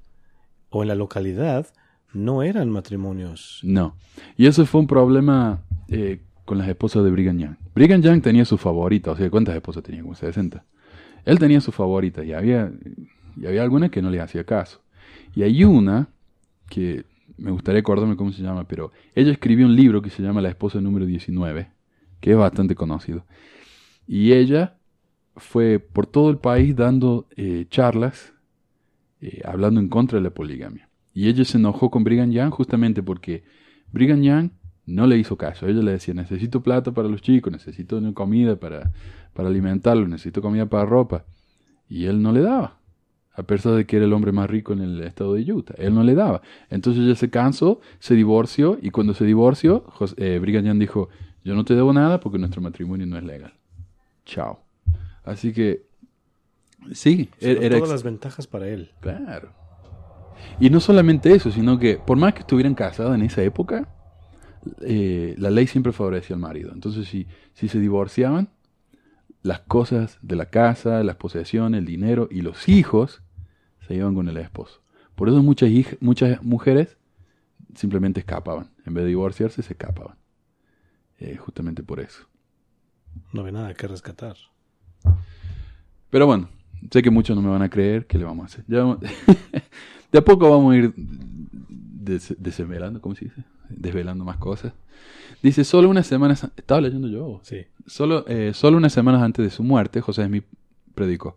o en la localidad, no eran matrimonios. no. Y eso fue un problema eh, con las esposas de Brigham Young. Brigham Young tenía su favorita, o sea, ¿cuántas esposas tenía? Como 60. Él tenía su favorita y había, y había algunas que no les hacía caso. Y hay una que me gustaría acordarme cómo se llama, pero ella escribió un libro que se llama La esposa número 19, que es bastante conocido. Y ella fue por todo el país dando eh, charlas, eh, hablando en contra de la poligamia. Y ella se enojó con Brigham Young justamente porque Brigham Young no le hizo caso. Ella le decía, necesito plata para los chicos, necesito comida para, para alimentarlos, necesito comida para ropa. Y él no le daba. A pesar de que era el hombre más rico en el estado de Utah. Él no le daba. Entonces ella se cansó, se divorció y cuando se divorció, Jos- eh, Brigham Young dijo, yo no te debo nada porque nuestro matrimonio no es legal. Chao. Así que, sí, era, dan era todas las ventajas para él. Claro. Y no solamente eso, sino que por más que estuvieran casados en esa época, eh, la ley siempre favorecía al marido. Entonces, si, si se divorciaban, las cosas de la casa, las posesiones, el dinero y los hijos se iban con el esposo. Por eso muchas, muchas mujeres simplemente escapaban. En vez de divorciarse, se escapaban. Eh, justamente por eso. No había nada que rescatar. Pero bueno, sé que muchos no me van a creer. ¿Qué le vamos a hacer? Ya vamos- de a poco vamos a ir des- desvelando, ¿cómo se dice? Desvelando más cosas. Dice, solo unas semanas... Estaba leyendo yo. Sí. Solo, eh, solo unas semanas antes de su muerte, José Smith predicó.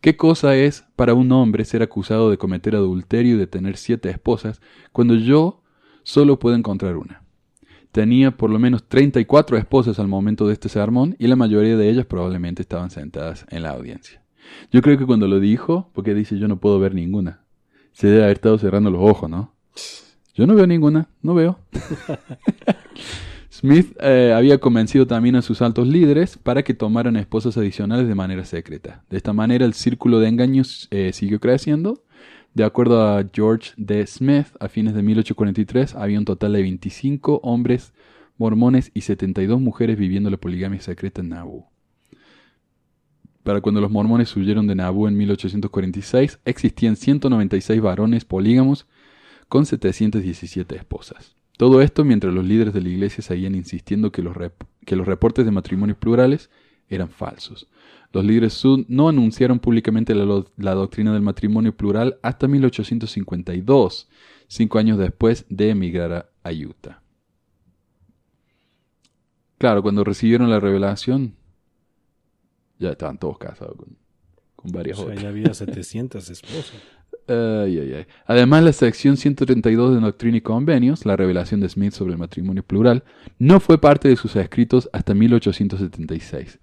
¿Qué cosa es para un hombre ser acusado de cometer adulterio y de tener siete esposas cuando yo solo puedo encontrar una? Tenía por lo menos 34 esposas al momento de este sermón y la mayoría de ellas probablemente estaban sentadas en la audiencia. Yo creo que cuando lo dijo, porque dice yo no puedo ver ninguna, se debe haber estado cerrando los ojos, ¿no? Yo no veo ninguna, no veo. Smith eh, había convencido también a sus altos líderes para que tomaran esposas adicionales de manera secreta. De esta manera el círculo de engaños eh, siguió creciendo. De acuerdo a George D. Smith, a fines de 1843 había un total de 25 hombres mormones y 72 mujeres viviendo la poligamia secreta en Nauvoo. Para cuando los mormones huyeron de Nauvoo en 1846, existían 196 varones polígamos con 717 esposas. Todo esto mientras los líderes de la iglesia seguían insistiendo que los, que los reportes de matrimonios plurales eran falsos. Los líderes sud no anunciaron públicamente la, doctrina del matrimonio plural hasta 1852, cinco años después de emigrar a, Utah. Claro, cuando recibieron la revelación, ya estaban todos casados con, con O varias sea, otras. ya había 700 esposas. Ay, ay, ay. Además, la sección 132 de Doctrina y Convenios, la revelación de Smith sobre el matrimonio plural, no fue parte de sus escritos hasta 1876.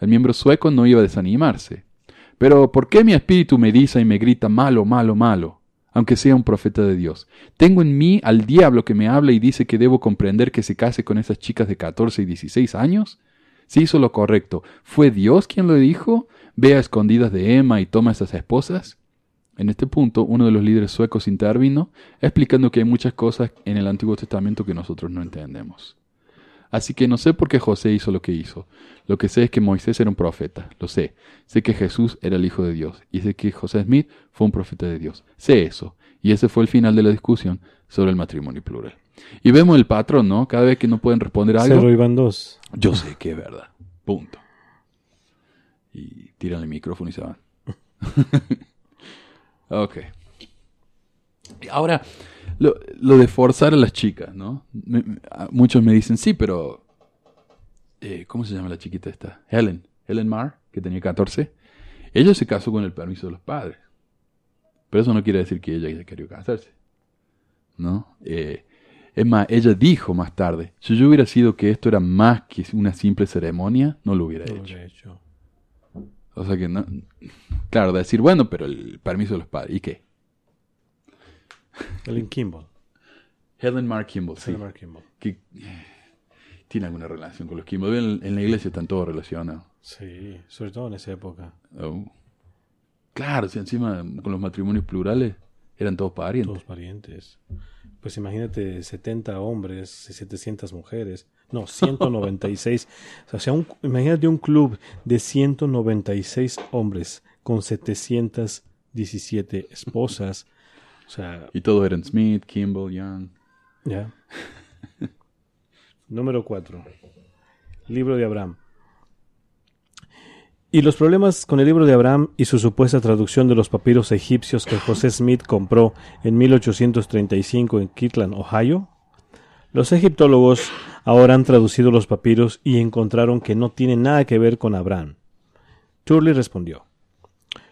El miembro sueco no iba a desanimarse. Pero, ¿por qué mi espíritu me dice y me grita malo, malo, malo? Aunque sea un profeta de Dios. Tengo en mí al diablo que me habla y dice que debo comprender que se case con esas chicas de 14 y 16 años. Si hizo lo correcto, ¿fue Dios quien lo dijo? Ve a escondidas de Emma y toma esas esposas. En este punto, uno de los líderes suecos intervino, explicando que hay muchas cosas en el Antiguo Testamento que nosotros no entendemos. Así que no sé por qué José hizo lo que hizo. Lo que sé es que Moisés era un profeta, lo sé. Sé que Jesús era el Hijo de Dios y sé que José Smith fue un profeta de Dios. Sé eso. Y ese fue el final de la discusión sobre el matrimonio plural. Y vemos el patrón, ¿no? Cada vez que no pueden responder algo, Cerro iban dos. yo sé que es verdad. Punto. Y tiran el micrófono y se van. ok. Ahora, lo, lo de forzar a las chicas, ¿no? Me- me- muchos me dicen, sí, pero... eh, ¿Cómo se llama la chiquita esta? Helen. Helen Marr, que tenía 14. Ella se casó con el permiso de los padres. Pero eso no quiere decir que ella quería casarse. ¿No? Eh, es más, ella dijo más tarde, si yo hubiera sido que esto era más que una simple ceremonia, no lo hubiera No lo había hecho. O sea que no... Claro, decir, bueno, pero el permiso de los padres, ¿y qué? Ellen Kimball. Helen Mark Kimball, sí. Helen Mark Kimball. Que eh, tiene alguna relación con los Kimball. En, en la iglesia están todos relacionados. Sí, sobre todo en esa época. Oh. Claro, si encima con los matrimonios plurales eran todos parientes. Todos parientes. Pues imagínate 70 hombres y 700 mujeres. No, 196. o sea, un- imagínate un club de 196 hombres con 717 esposas. O sea, Y todos eran Smith, Kimball, Young. ya. Número 4. Libro de Abraham. Y los problemas con el libro de Abraham y su supuesta traducción de los papiros egipcios que José Smith compró en 1835 en Kirtland, Ohio. Los egiptólogos ahora han traducido los papiros y encontraron que no tienen nada que ver con Abraham. Turley respondió.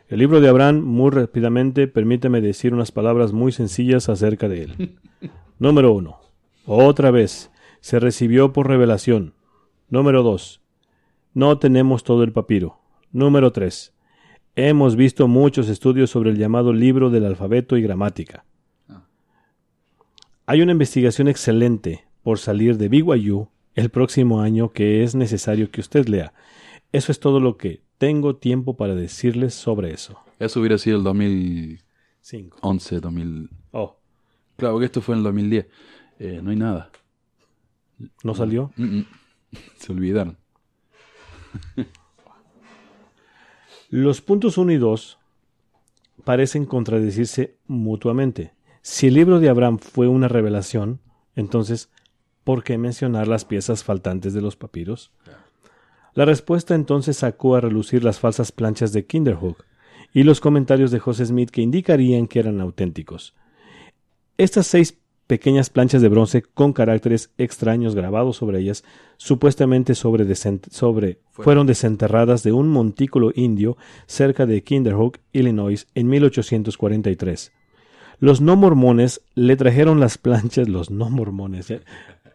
El libro de Abraham, muy rápidamente, permíteme decir unas palabras muy sencillas acerca de él. Número 1. Otra vez, se recibió por revelación. Número 2. No tenemos todo el papiro. Número 3. Hemos visto muchos estudios sobre el llamado libro del alfabeto y gramática. Hay una investigación excelente por salir de BYU el próximo año que es necesario que usted lea. Eso es todo lo que tengo tiempo para decirles sobre eso. Eso hubiera sido el 2011, 5. 2000. Oh, Claro que esto fue en el 2010. Eh, no hay nada. ¿no salió? Mm, mm. Se olvidaron. Los puntos 1 y 2 parecen contradecirse mutuamente. Si el libro de Abraham fue una revelación, entonces, ¿por qué mencionar las piezas faltantes de los papiros? La respuesta entonces sacó a relucir las falsas planchas de Kinderhook y los comentarios de José Smith que indicarían que eran auténticos. Estas seis pequeñas planchas de bronce con caracteres extraños grabados sobre ellas, supuestamente sobre fueron desenterradas de un montículo indio cerca de Kinderhook, Illinois, en 1843. Los no mormones le trajeron las planchas, los no mormones, ya,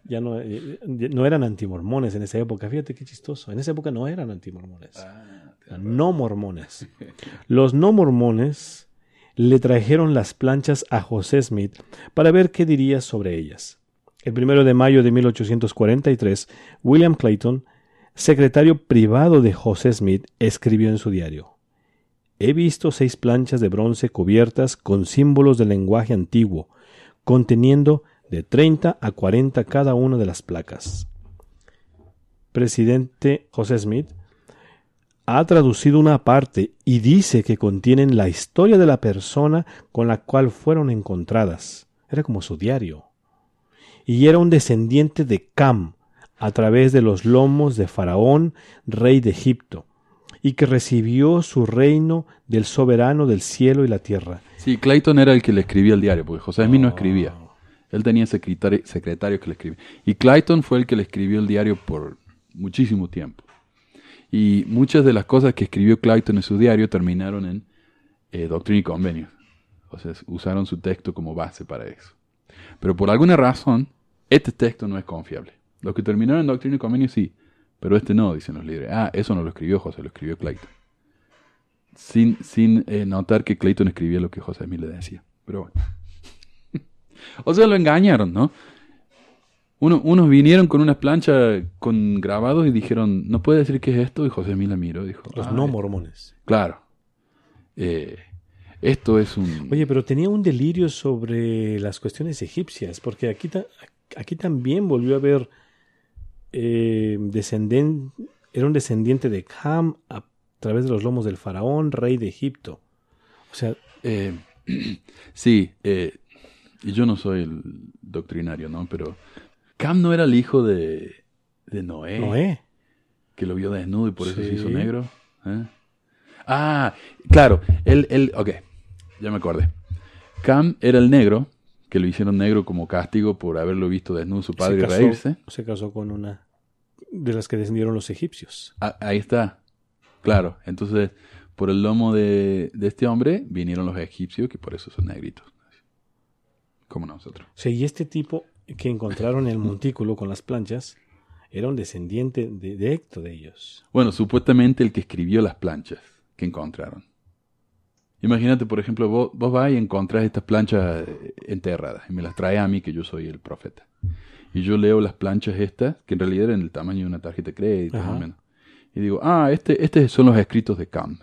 ya no, eh, ya no eran antimormones en esa época, fíjate qué chistoso, en esa época no eran antimormones, eran no mormones. Los no mormones le trajeron las planchas a José Smith para ver qué diría sobre ellas. El primero de mayo de 1843, William Clayton, secretario privado de José Smith, escribió en su diario: He visto seis planchas de bronce cubiertas con símbolos del lenguaje antiguo, conteniendo de 30 a 40 cada una de las placas. Presidente José Smith ha traducido una parte y dice que contienen la historia de la persona con la cual fueron encontradas. Era como su diario. Y era un descendiente de Cam a través de los lomos de Faraón, rey de Egipto, y que recibió su reino del soberano del cielo y la tierra. Sí, Clayton era el que le escribía el diario, porque José Smith no escribía. Él tenía secretario, secretario que le escribía. Y Clayton fue el que le escribió el diario por muchísimo tiempo. Y muchas de las cosas que escribió Clayton en su diario terminaron en eh, Doctrina y Convenio. O sea, usaron su texto como base para eso. Pero por alguna razón, este texto no es confiable. Los que terminaron en Doctrina y Convenio sí, pero este no, dicen los líderes. Ah, eso no lo escribió José, lo escribió Clayton. Sin, sin eh, notar que Clayton escribía lo que José Smith le decía. Pero bueno. O sea, lo engañaron, ¿no? Uno, unos vinieron con unas planchas con grabados y dijeron, ¿no puede decir qué es esto? Y José Smith la miró y dijo, Los "Ah, no es- mormones. Claro. Eh, esto es un... Oye, pero tenía un delirio sobre las cuestiones egipcias, porque aquí, ta- aquí también volvió a haber eh, era un descendiente de Cam a través de los lomos del faraón, rey de Egipto. O sea, Eh, sí, eh, y yo no soy el doctrinario, ¿no? Pero Cam no era el hijo de, de Noé, Noé. que lo vio desnudo y por eso se hizo negro. ¿eh? Ah, claro, él, él, ok, ya me acordé. Cam era el negro, que lo hicieron negro como castigo por haberlo visto desnudo su padre y se casó, reírse. se casó con una de las que descendieron los egipcios. Ah, ahí está. Claro, entonces por el lomo de, de este hombre vinieron los egipcios, que por eso son negritos. Como nosotros. Sea, y este tipo que encontraron en el montículo con las planchas era un descendiente de- directo de ellos. Bueno, supuestamente el que escribió las planchas que encontraron. Imagínate, por ejemplo, vos, vos vas y encontrás estas planchas eh, enterradas y me las traes a mí, que yo soy el profeta. Y yo leo las planchas estas, que en realidad eran el tamaño de una tarjeta de crédito, más o menos. Y digo, ah, este, este son los escritos de Cam.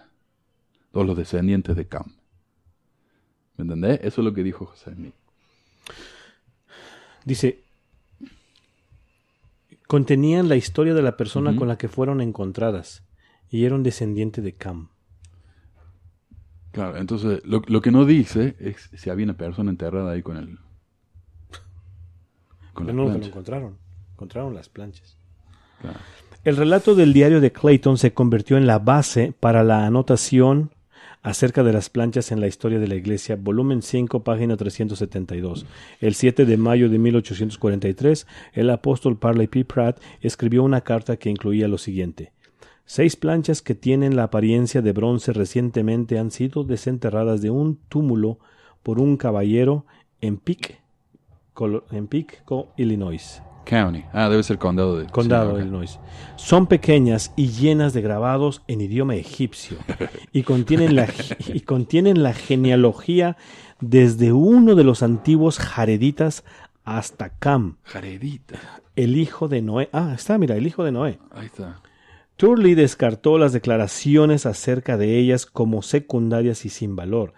O los descendientes de Cam. ¿Me entendés? Eso es lo que dijo José Smith. Dice, contenían la historia de la persona con la que fueron encontradas y era un descendiente de Cam. Claro, entonces lo, lo que no dice es si había una persona enterrada ahí con el. Con Pero no lo encontraron, encontraron las planchas. Claro. El relato del diario de Clayton se convirtió en la base para la anotación acerca de las planchas en la historia de la Iglesia, volumen 5, página 372. El 7 de mayo de 1843, el apóstol Parley P. Pratt escribió una carta que incluía lo siguiente. Seis planchas que tienen la apariencia de bronce recientemente han sido desenterradas de un túmulo por un caballero en Pic, Colo- en Pic, Co- Illinois. County. Ah, debe ser condado de. Condado sí, de. Illinois. Son pequeñas y llenas de grabados en idioma egipcio y contienen la, y contienen la genealogía desde uno de los antiguos jareditas hasta Cam, Jaredita. el hijo de Noé. Ah, está, mira, el hijo de Noé. Ahí está. Turley descartó las declaraciones acerca de ellas como secundarias y sin valor.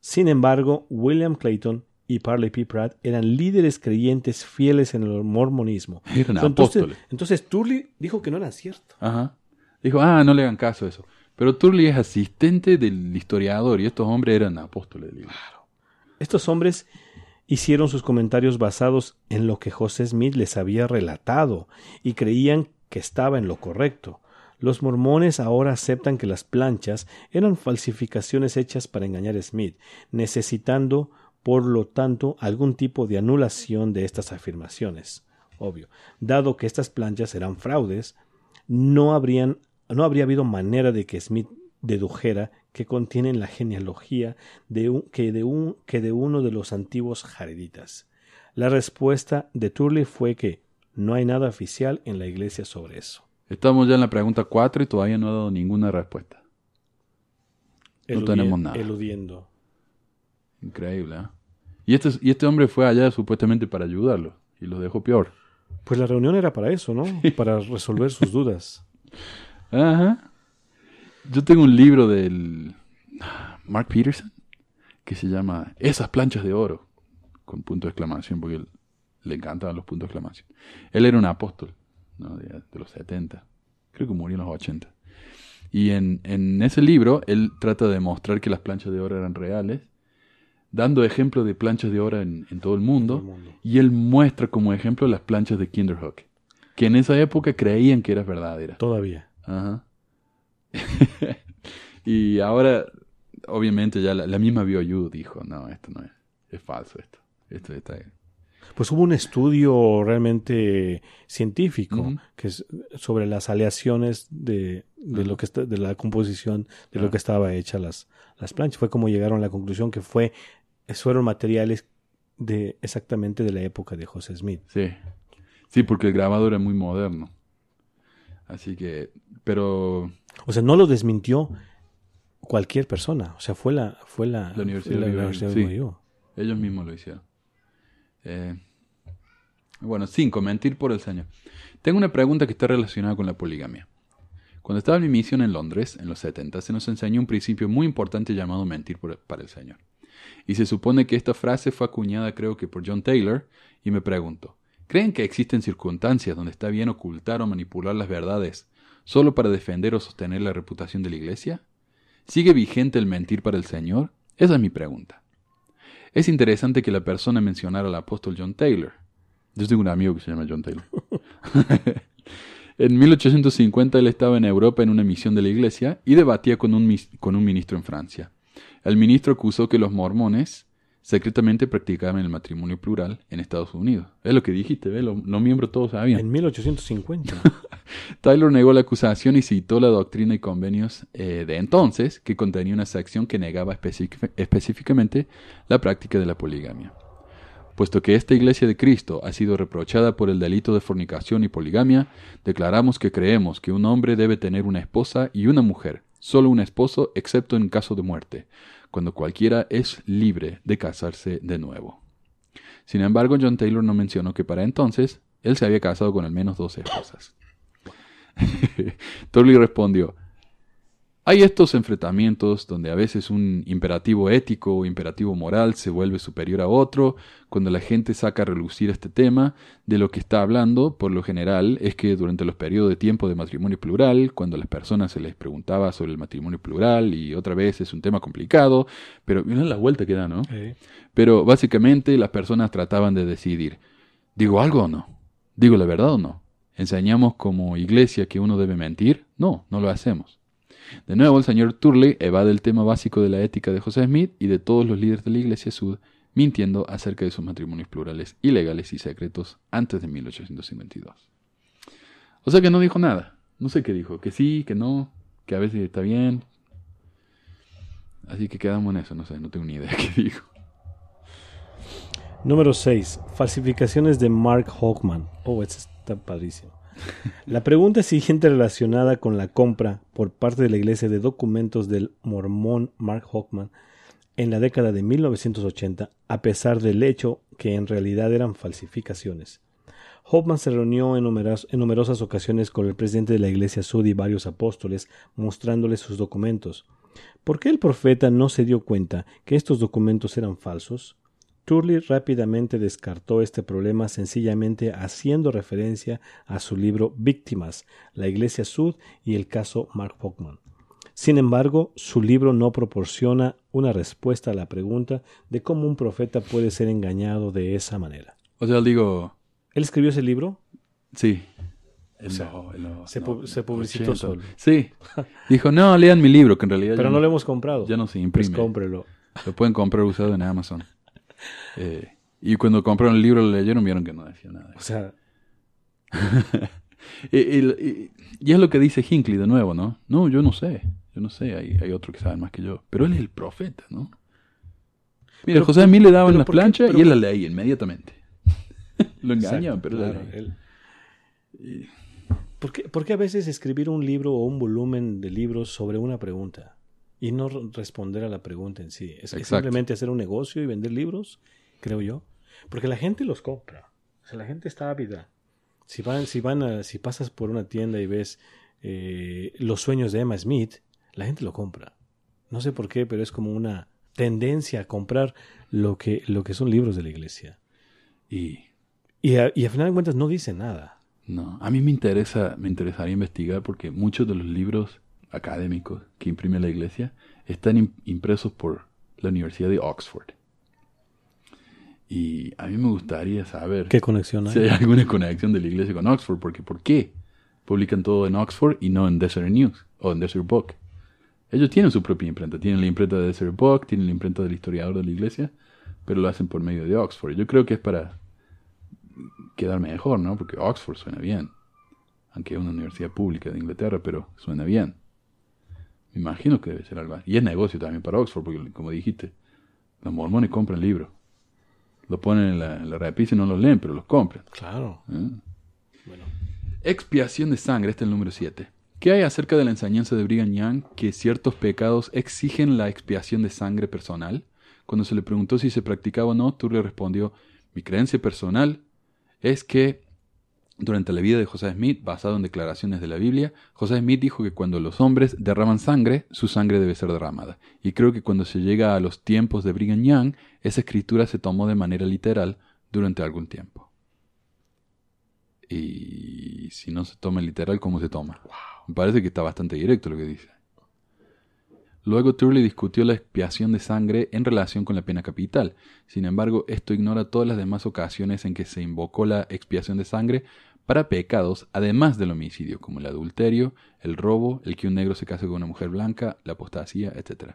Sin embargo, William Clayton y Parley P. Pratt eran líderes creyentes fieles en el mormonismo. Eran Entonces, apóstoles. entonces Turley dijo que no era cierto. Ajá. Dijo, ah, no le hagan caso a eso. Pero Turley es asistente del historiador y estos hombres eran apóstoles libro. Estos hombres hicieron sus comentarios basados en lo que José Smith les había relatado y creían que estaba en lo correcto. Los mormones ahora aceptan que las planchas eran falsificaciones hechas para engañar a Smith, necesitando, por lo tanto, algún tipo de anulación de estas afirmaciones. Obvio, dado que estas planchas eran fraudes, no, habrían, no habría habido manera de que Smith dedujera que contienen la genealogía de un, que, de un, que de uno de los antiguos jareditas. La respuesta de Turley fue que no hay nada oficial en la iglesia sobre eso. Estamos ya en la pregunta 4 y todavía no ha dado ninguna respuesta. No tenemos nada. Eludiendo. Increíble, ¿eh? Y este, y este hombre fue allá supuestamente para ayudarlo y lo dejó peor. Pues la reunión era para eso, ¿no? Para resolver sus dudas. Ajá. Yo tengo un libro del Mark Peterson que se llama Esas planchas de oro, con punto de exclamación, porque él- le encantaban los puntos de exclamación. Él era un apóstol ¿no? de, de los 70, creo que murió en los 80. Y en, en ese libro él trata de demostrar que las planchas de oro eran reales, dando ejemplos de planchas de oro en, en todo el mundo, Todo el mundo. y él muestra como ejemplo las planchas de Kinderhook, que en esa época creían que eran verdaderas. Todavía. Ajá. y ahora, obviamente, ya la, la misma BioU dijo, no, esto no es, es falso esto. Esto está... Pues hubo un estudio realmente científico que es sobre las aleaciones de, de lo que está, de la composición de lo que estaba hecha las, las planchas. Fue como llegaron a la conclusión que fue fueron materiales de exactamente de la época de José Smith. Sí. Sí, porque el grabador era muy moderno. Así que, pero O sea, no lo desmintió cualquier persona. O sea, fue la fue la, La Universidad de la Universidad de sí. BYU. ellos mismos lo hicieron. Eh, bueno, cinco, mentir por el Señor. Tengo una pregunta que está relacionada con la poligamia. Cuando estaba en mi misión en Londres, en los 70, se nos enseñó un principio muy importante llamado mentir por- para el Señor. Y se supone que esta frase fue acuñada creo que por John Taylor, y me pregunto, ¿creen que existen circunstancias donde está bien ocultar o manipular las verdades solo para defender o sostener la reputación de la Iglesia? ¿Sigue vigente el mentir para el Señor? Esa es mi pregunta. Es interesante que la persona mencionara al apóstol John Taylor. Yo tengo un amigo que se llama John Taylor. en 1850 él estaba en Europa en una misión de la iglesia y debatía con un, con un ministro en Francia. El ministro acusó que los mormones secretamente practicaban el matrimonio plural en Estados Unidos. Es lo que dijiste, ¿ves? Los, los miembros todos sabían. En 1850. Taylor negó la acusación y citó la doctrina y convenios eh, de entonces, que contenía una sección que negaba específic- específicamente la práctica de la poligamia. Puesto que esta iglesia de Cristo ha sido reprochada por el delito de fornicación y poligamia, declaramos que creemos que un hombre debe tener una esposa y una mujer, solo un esposo excepto en caso de muerte, cuando cualquiera es libre de casarse de nuevo. Sin embargo, John Taylor no mencionó que para entonces él se había casado con al menos dos esposas. Turley respondió, hay estos enfrentamientos donde a veces un imperativo ético o imperativo moral se vuelve superior a otro, cuando la gente saca a relucir este tema, de lo que está hablando, por lo general, es que durante los periodos de tiempo de matrimonio plural, cuando a las personas se les preguntaba sobre el matrimonio plural, y otra vez es un tema complicado, pero miren la vuelta que da, ¿no? Pero básicamente las personas trataban de decidir, ¿digo algo o no? ¿Digo la verdad o no? ¿Enseñamos como iglesia que uno debe mentir? No, no lo hacemos. De nuevo, el señor Turley evade el tema básico de la ética de José Smith y de todos los líderes de la Iglesia Sud, mintiendo acerca de sus matrimonios plurales ilegales y secretos antes de 1852. O sea que no dijo nada. No sé qué dijo. Que sí, que no, que a veces está bien. Así que quedamos en eso. No sé, no tengo ni idea qué dijo. Número 6. Falsificaciones de Mark Hawkman. Oh, este está padrísimo. La pregunta siguiente relacionada con la compra por parte de la iglesia de documentos del mormón Mark Hawkman en la década de 1980, a pesar del hecho que en realidad eran falsificaciones. Hoffman se reunió en, en, numerosas ocasiones con el presidente de la Iglesia Sud y varios apóstoles, mostrándoles sus documentos. ¿Por qué el profeta no se dio cuenta que estos documentos eran falsos? Turley rápidamente descartó este problema sencillamente haciendo referencia a su libro Víctimas, la Iglesia Sud y el caso Mark Hockman. Sin embargo, su libro no proporciona una respuesta a la pregunta de cómo un profeta puede ser engañado de esa manera. O sea, digo... ¿Él escribió ese libro? Sí. se, publicitó solo. Sí. Dijo, no, lean mi libro, que en realidad... Pero no, lo hemos comprado. Ya no se imprime. Pues cómprelo. Lo pueden comprar usado en Amazon. Eh, y cuando compraron el libro, lo leyeron, vieron que no decía nada. O sea. y, es lo que dice Hinckley de nuevo, ¿no? No, yo no sé. Yo no sé. Hay, hay otro que sabe más que yo. Pero él es el profeta, ¿no? Mira, José a mí le daban la plancha y él la leía inmediatamente. lo engañan, pero claro, él... ¿Por, qué, ¿Por qué a veces escribir un libro o un volumen de libros sobre una pregunta? Y no responder a la pregunta en sí. Es simplemente hacer un negocio y vender libros, creo yo. Porque la gente los compra. O sea, la gente está ávida. Si van, si van a, si pasas por una tienda y ves eh, los sueños de Emma Smith, la gente lo compra. No sé por qué, pero es como una tendencia a comprar lo que, lo que son libros de la iglesia. Y, y, a, y al final de cuentas no dice nada. No, a mí me interesa, me interesaría investigar porque muchos de los libros académicos que imprime la iglesia están impresos por la Universidad de Oxford. Y a mí me gustaría saber ¿Qué conexión hay? si hay alguna conexión de la iglesia con Oxford, porque ¿por qué publican todo en Oxford y no en Desert News o en Desert Book? Ellos tienen su propia imprenta, tienen la imprenta de Desert Book, tienen la imprenta del historiador de la iglesia, pero lo hacen por medio de Oxford. Yo creo que es para quedar mejor, ¿no? Porque Oxford suena bien, aunque es una universidad pública de Inglaterra, pero suena bien. Me imagino que debe ser algo así. Y es negocio también para Oxford, porque como dijiste, los mormones compran libros. Lo ponen en la, en repisa y no los leen, pero los compran. Claro. ¿Eh? Bueno. Expiación de sangre, este es el número 7. ¿Qué hay acerca de la enseñanza de Brigham Young que ciertos pecados exigen la expiación de sangre personal? Cuando se le preguntó si se practicaba o no, Turley respondió, mi creencia personal es que durante la vida de José Smith, basado en declaraciones de la Biblia, José Smith dijo que cuando los hombres derraman sangre, su sangre debe ser derramada. Y creo que cuando se llega a los tiempos de Brigham Young, esa escritura se tomó de manera literal durante algún tiempo. Y si no se toma literal, ¿cómo se toma? Me parece que está bastante directo lo que dice. Luego Turley discutió la expiación de sangre en relación con la pena capital. Sin embargo, esto ignora todas las demás ocasiones en que se invocó la expiación de sangre para pecados además del homicidio, como el adulterio, el robo, el que un negro se case con una mujer blanca, la apostasía, etc.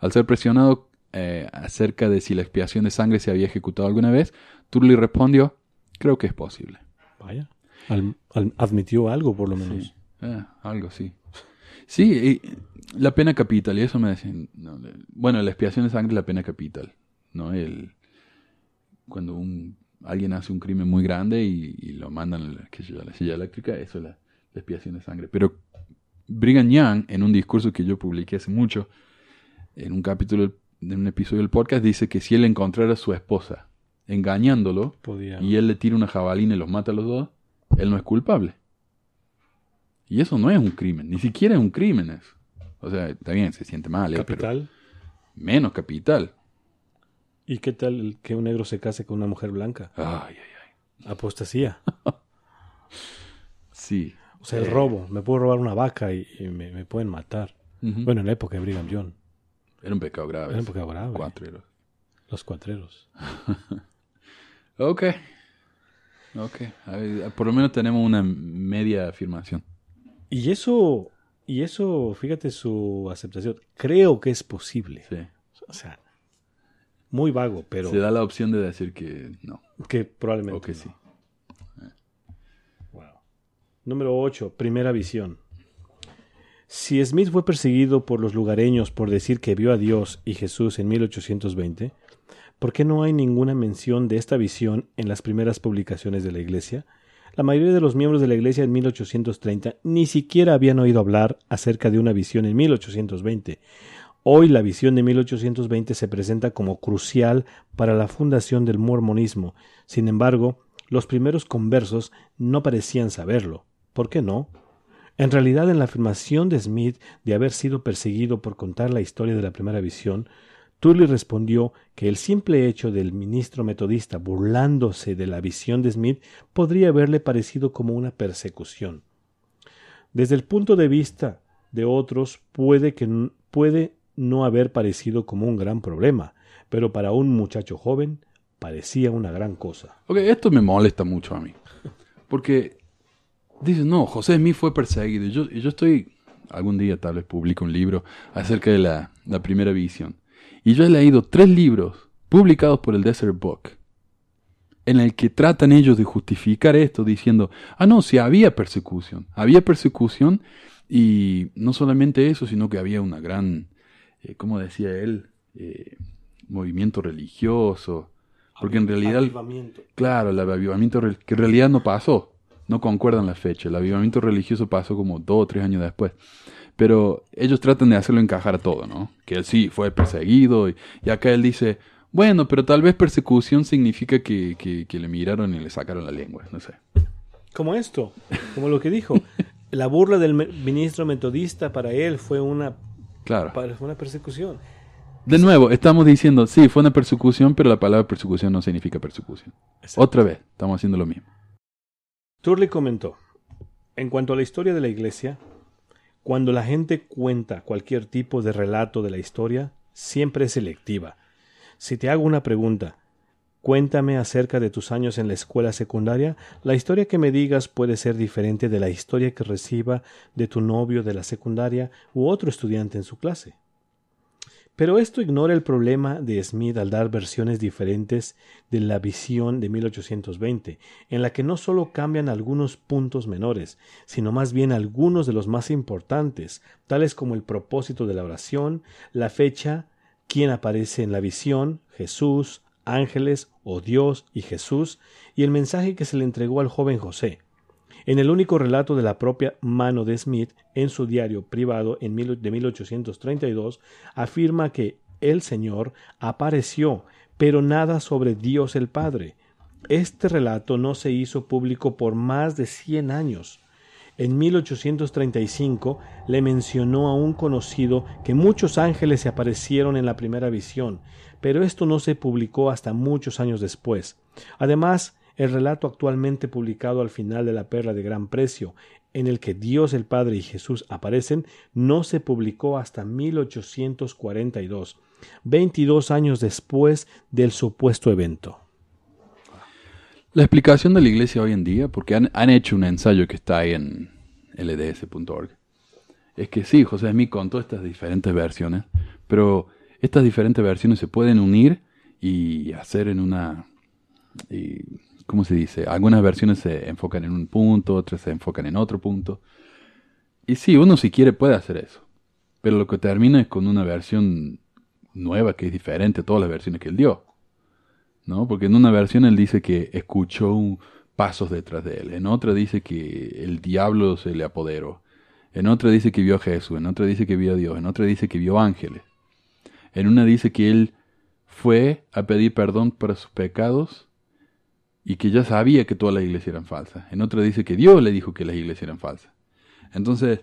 Al ser presionado eh, acerca de si la expiación de sangre se había ejecutado alguna vez, Turley respondió, creo que es posible. Vaya. admitió algo, por lo menos. Eh, algo, sí. Sí, la pena capital, y eso me decían. bueno, la expiación de sangre es la pena capital. ¿no? El, cuando un, alguien hace un crimen muy grande y, lo mandan a la, la, silla eléctrica, eso es la, expiación de sangre. Pero Brigham Young, en un discurso que yo publiqué hace mucho, en un capítulo en un episodio del podcast, dice que si él encontrara a su esposa engañándolo Podía. y él le tira una jabalina y los mata a los dos, él no es culpable. Y eso no es un crimen, ni siquiera es un crimen eso. O sea, está bien, se siente mal, eh, pero Capital. menos capital. ¿Y qué tal que un negro se case con una mujer blanca? Ay, ay, ay. Apostasía. Sí. O sea, el Eh. robo. Me puedo robar una vaca y, y me, me pueden matar. Bueno, en la época de Brigham Young. Era un pecado grave. Era un pecado grave. Los cuatreros. Ok. Ok. Ver, por lo menos tenemos una media afirmación. Y eso, y eso, fíjate su aceptación. Creo que es posible. Sí. O sea, muy vago, pero Se da la opción de decir que no. que probablemente. O que no. sí. Wow. Número 8. Primera visión. Si Smith fue perseguido por los lugareños por decir que vio a Dios y Jesús en 1820, ¿por qué no hay ninguna mención de esta visión en las primeras publicaciones de la Iglesia? La mayoría de los miembros de la Iglesia en 1830 ni siquiera habían oído hablar acerca de una visión en 1820. Hoy la visión de 1820 se presenta como crucial para la fundación del mormonismo. Sin embargo, los primeros conversos no parecían saberlo. ¿Por qué no? En realidad, en la afirmación de Smith de haber sido perseguido por contar la historia de la primera visión, Turley respondió que el simple hecho del ministro metodista burlándose de la visión de Smith podría haberle parecido como una persecución. Desde el punto de vista de otros, puede que puede no haber parecido como un gran problema, pero para un muchacho joven parecía una gran cosa. Ok, esto me molesta mucho a mí. Porque dices, no, José Smith fue perseguido. Yo, yo estoy, algún día tal vez publico un libro acerca de la, la primera visión. Y yo he leído tres libros publicados por el Desert Book en el que tratan ellos de justificar esto diciendo, ah, no, si había persecución, había persecución y no solamente eso, sino que había una gran, eh, ¿cómo decía él? Eh, movimiento religioso, porque en realidad... Avivamiento. Claro, el avivamiento que en realidad no pasó, no concuerdan la fecha. El avivamiento religioso pasó como dos o tres años después. Pero ellos tratan de hacerlo encajar a todo, ¿no? Que él sí fue perseguido y, y acá él dice, bueno, pero tal vez persecución significa que, que, que le miraron y le sacaron la lengua, no sé. Como esto, como lo que dijo. La burla del ministro metodista para él fue una, Claro. para- fue una persecución. De nuevo, estamos diciendo, sí, fue una persecución, pero la palabra persecución no significa persecución. Exacto. Otra vez, estamos haciendo lo mismo. Turley comentó, en cuanto a la historia de la iglesia, cuando la gente cuenta cualquier tipo de relato de la historia, siempre es selectiva. Si te hago una pregunta, cuéntame acerca de tus años en la escuela secundaria, la historia que me digas puede ser diferente de la historia que reciba de tu novio de la secundaria u otro estudiante en su clase. Pero esto ignora el problema de Smith al dar versiones diferentes de la visión de 1820, en la que no solo cambian algunos puntos menores, sino más bien algunos de los más importantes, tales como el propósito de la oración, la fecha, quién aparece en la visión, Jesús, ángeles o Dios y Jesús, y el mensaje que se le entregó al joven José. En el único relato de la propia mano de Smith en su diario privado en de 1832, afirma que el Señor apareció, pero nada sobre Dios el Padre. Este relato no se hizo público por más de 100 años. En 1835 le mencionó a un conocido que muchos ángeles se aparecieron en la primera visión, pero esto no se publicó hasta muchos años después. Además, el relato actualmente publicado al final de la Perla de Gran Precio, en el que Dios el Padre y Jesús aparecen, no se publicó hasta 1842, 22 años después del supuesto evento. La explicación de la iglesia hoy en día, porque han, hecho un ensayo que está ahí en lds.org, es que sí, José Smith contó estas diferentes versiones, pero estas diferentes versiones se pueden unir y hacer en una... y, ¿Cómo se dice? Algunas versiones se enfocan en un punto, otras se enfocan en otro punto. Y sí, uno si quiere puede hacer eso, pero lo que termina es con una versión nueva que es diferente a todas las versiones que él dio. ¿no? Porque en una versión él dice que escuchó un- pasos detrás de él, en otra dice que el diablo se le apoderó, en otra dice que vio a Jesús, en otra dice que vio a Dios, en otra dice que vio ángeles, En una dice que él fue a pedir perdón para sus pecados y que ya sabía que todas las iglesias eran falsas. En otra dice que Dios le dijo que las iglesias eran falsas. Entonces,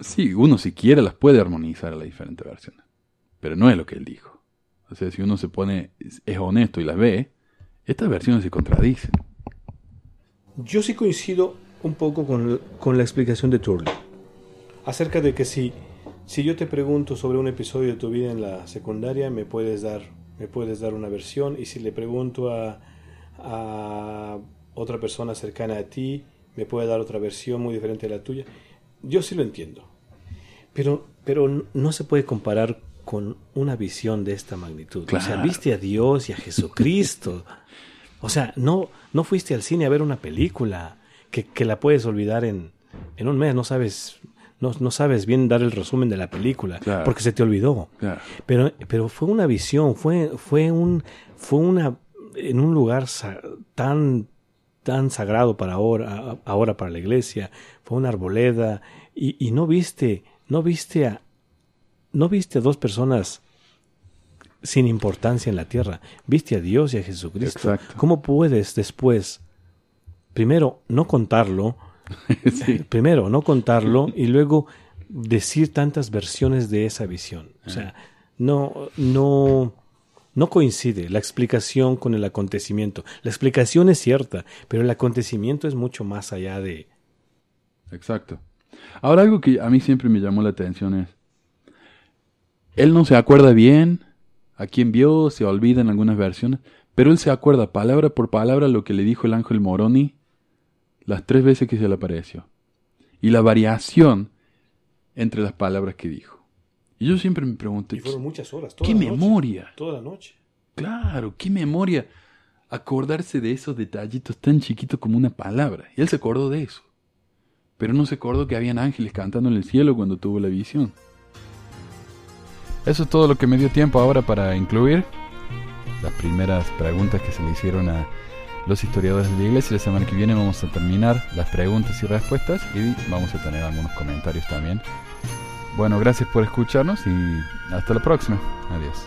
sí, uno si quiere las puede armonizar a las diferentes versiones, pero no es lo que él dijo. O sea, si uno se pone, es honesto y las ve, estas versiones se contradicen. Yo sí coincido un poco con, con la explicación de Turley. Acerca de que si, si yo te pregunto sobre un episodio de tu vida en la secundaria, me puedes dar, me puedes dar una versión. Y si le pregunto a, a otra persona cercana a ti, me puede dar otra versión muy diferente a la tuya. Yo sí lo entiendo. Pero, pero no se puede comparar con una visión de esta magnitud. O sea, viste a Dios y a Jesucristo. o sea, no, no fuiste al cine a ver una película que, que la puedes olvidar en, en un mes. No sabes, no, no, sabes bien dar el resumen de la película porque se te olvidó. Pero, pero fue una visión, fue, fue, un, fue una en un lugar tan, tan sagrado para ahora, ahora para la iglesia, fue una arboleda, y, no viste, no viste a, no viste a dos personas sin importancia en la tierra, viste a Dios y a Jesucristo. ¿Cómo puedes después, primero, no contarlo, primero, no contarlo, y luego decir tantas versiones de esa visión? O sea, no, no, no coincide la explicación con el acontecimiento. La explicación es cierta, pero el acontecimiento es mucho más allá de... Exacto. Ahora algo que a mí siempre me llamó la atención es, él no se acuerda bien a quién vio, se olvida en algunas versiones, pero él se acuerda palabra por palabra lo que le dijo el ángel Moroni las tres veces que se le apareció. Y la variación entre las palabras que dijo. Y yo siempre me pregunté, fueron muchas horas, ¿qué memoria? toda la noche. Claro, qué memoria acordarse de esos detallitos tan chiquitos como una palabra. Y él se acordó de eso. Pero no se acordó que habían ángeles cantando en el cielo cuando tuvo la visión. Eso es todo lo que me dio tiempo ahora para incluir las primeras preguntas que se le hicieron a los historiadores de la iglesia. La semana que viene vamos a terminar las preguntas y respuestas y vamos a tener algunos comentarios también bueno, gracias por escucharnos y hasta la próxima. Adiós.